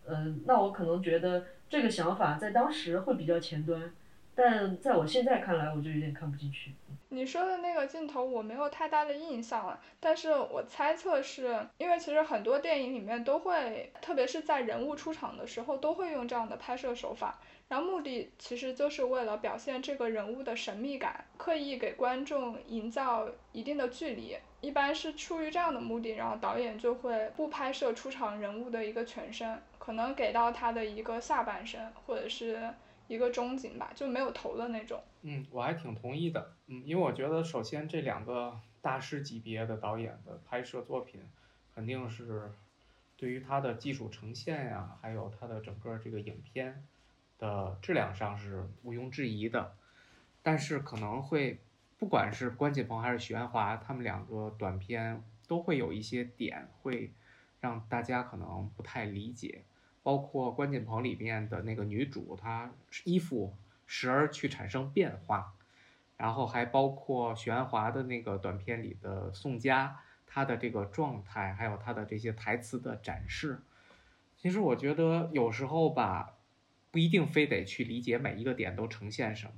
嗯，那我可能觉得这个想法在当时会比较前端。但在我现在看来，我就有点看不进去。
你说的那个镜头我没有太大的印象了，但是我猜测是因为其实很多电影里面都会，特别是在人物出场的时候，都会用这样的拍摄手法，然后目的其实就是为了表现这个人物的神秘感，刻意给观众营造一定的距离，一般是出于这样的目的，然后导演就会不拍摄出场人物的一个全身，可能给到他的一个下半身，或者是。一个中景吧，就没有头的那种。
嗯，我还挺同意的。嗯，因为我觉得，首先这两个大师级别的导演的拍摄作品，肯定是对于他的技术呈现呀，还有他的整个这个影片的质量上是毋庸置疑的。但是可能会，不管是关锦鹏还是许鞍华，他们两个短片都会有一些点会让大家可能不太理解。包括关锦鹏里面的那个女主，她衣服时而去产生变化，然后还包括许鞍华的那个短片里的宋佳，她的这个状态，还有她的这些台词的展示。其实我觉得有时候吧，不一定非得去理解每一个点都呈现什么。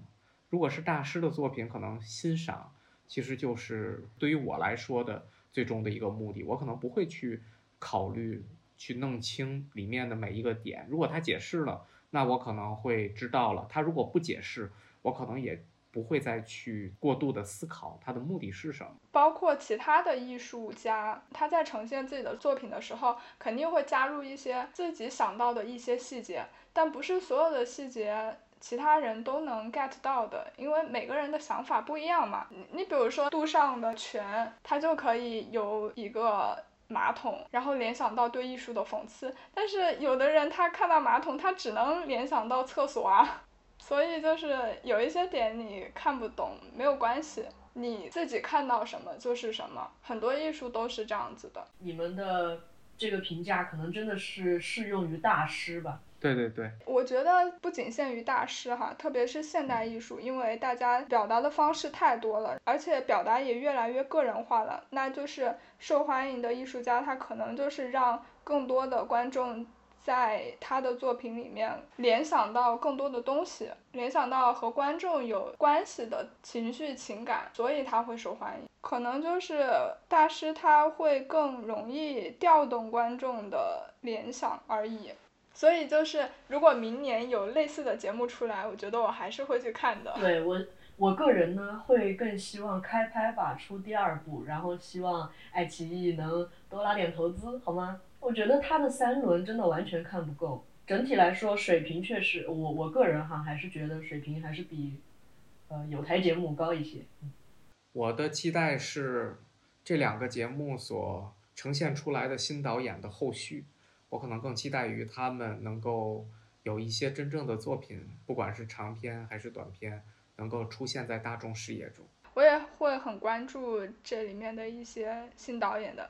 如果是大师的作品，可能欣赏其实就是对于我来说的最终的一个目的，我可能不会去考虑。去弄清里面的每一个点，如果他解释了，那我可能会知道了；他如果不解释，我可能也不会再去过度的思考他的目的是什么。
包括其他的艺术家，他在呈现自己的作品的时候，肯定会加入一些自己想到的一些细节，但不是所有的细节其他人都能 get 到的，因为每个人的想法不一样嘛。你比如说杜尚的泉，他就可以有一个。马桶，然后联想到对艺术的讽刺，但是有的人他看到马桶，他只能联想到厕所啊，所以就是有一些点你看不懂没有关系，你自己看到什么就是什么，很多艺术都是这样子的。
你们的这个评价可能真的是适用于大师吧？
对对对，
我觉得不仅限于大师哈，特别是现代艺术，因为大家表达的方式太多了，而且表达也越来越个人化了。那就是受欢迎的艺术家，他可能就是让更多的观众在他的作品里面联想到更多的东西，联想到和观众有关系的情绪情感，所以他会受欢迎。可能就是大师他会更容易调动观众的联想而已。所以就是，如果明年有类似的节目出来，我觉得我还是会去看的。
对我，我个人呢会更希望开拍吧出第二部，然后希望爱奇艺能多拉点投资，好吗？我觉得他的三轮真的完全看不够，整体来说水平确实，我我个人哈还是觉得水平还是比，呃有台节目高一些。
我的期待是这两个节目所呈现出来的新导演的后续。我可能更期待于他们能够有一些真正的作品，不管是长篇还是短篇，能够出现在大众视野中。
我我也会很关注这里面的一些新导演的，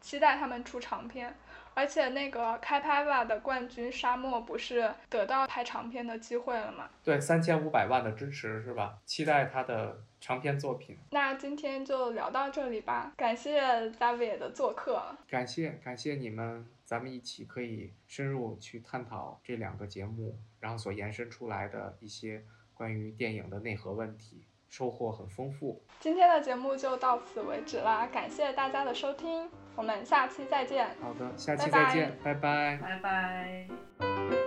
期待他们出长片。而且那个开拍吧的冠军沙漠不是得到拍长片的机会了吗？
对，三千五百万的支持是吧？期待他的长篇作品。
那今天就聊到这里吧，感谢 David 的做客。
感谢感谢你们，咱们一起可以深入去探讨这两个节目，然后所延伸出来的一些关于电影的内核问题。收获很丰富。
今天的节目就到此为止啦，感谢大家的收听，我们下期再见。
好的，下期再见，
拜拜，拜拜。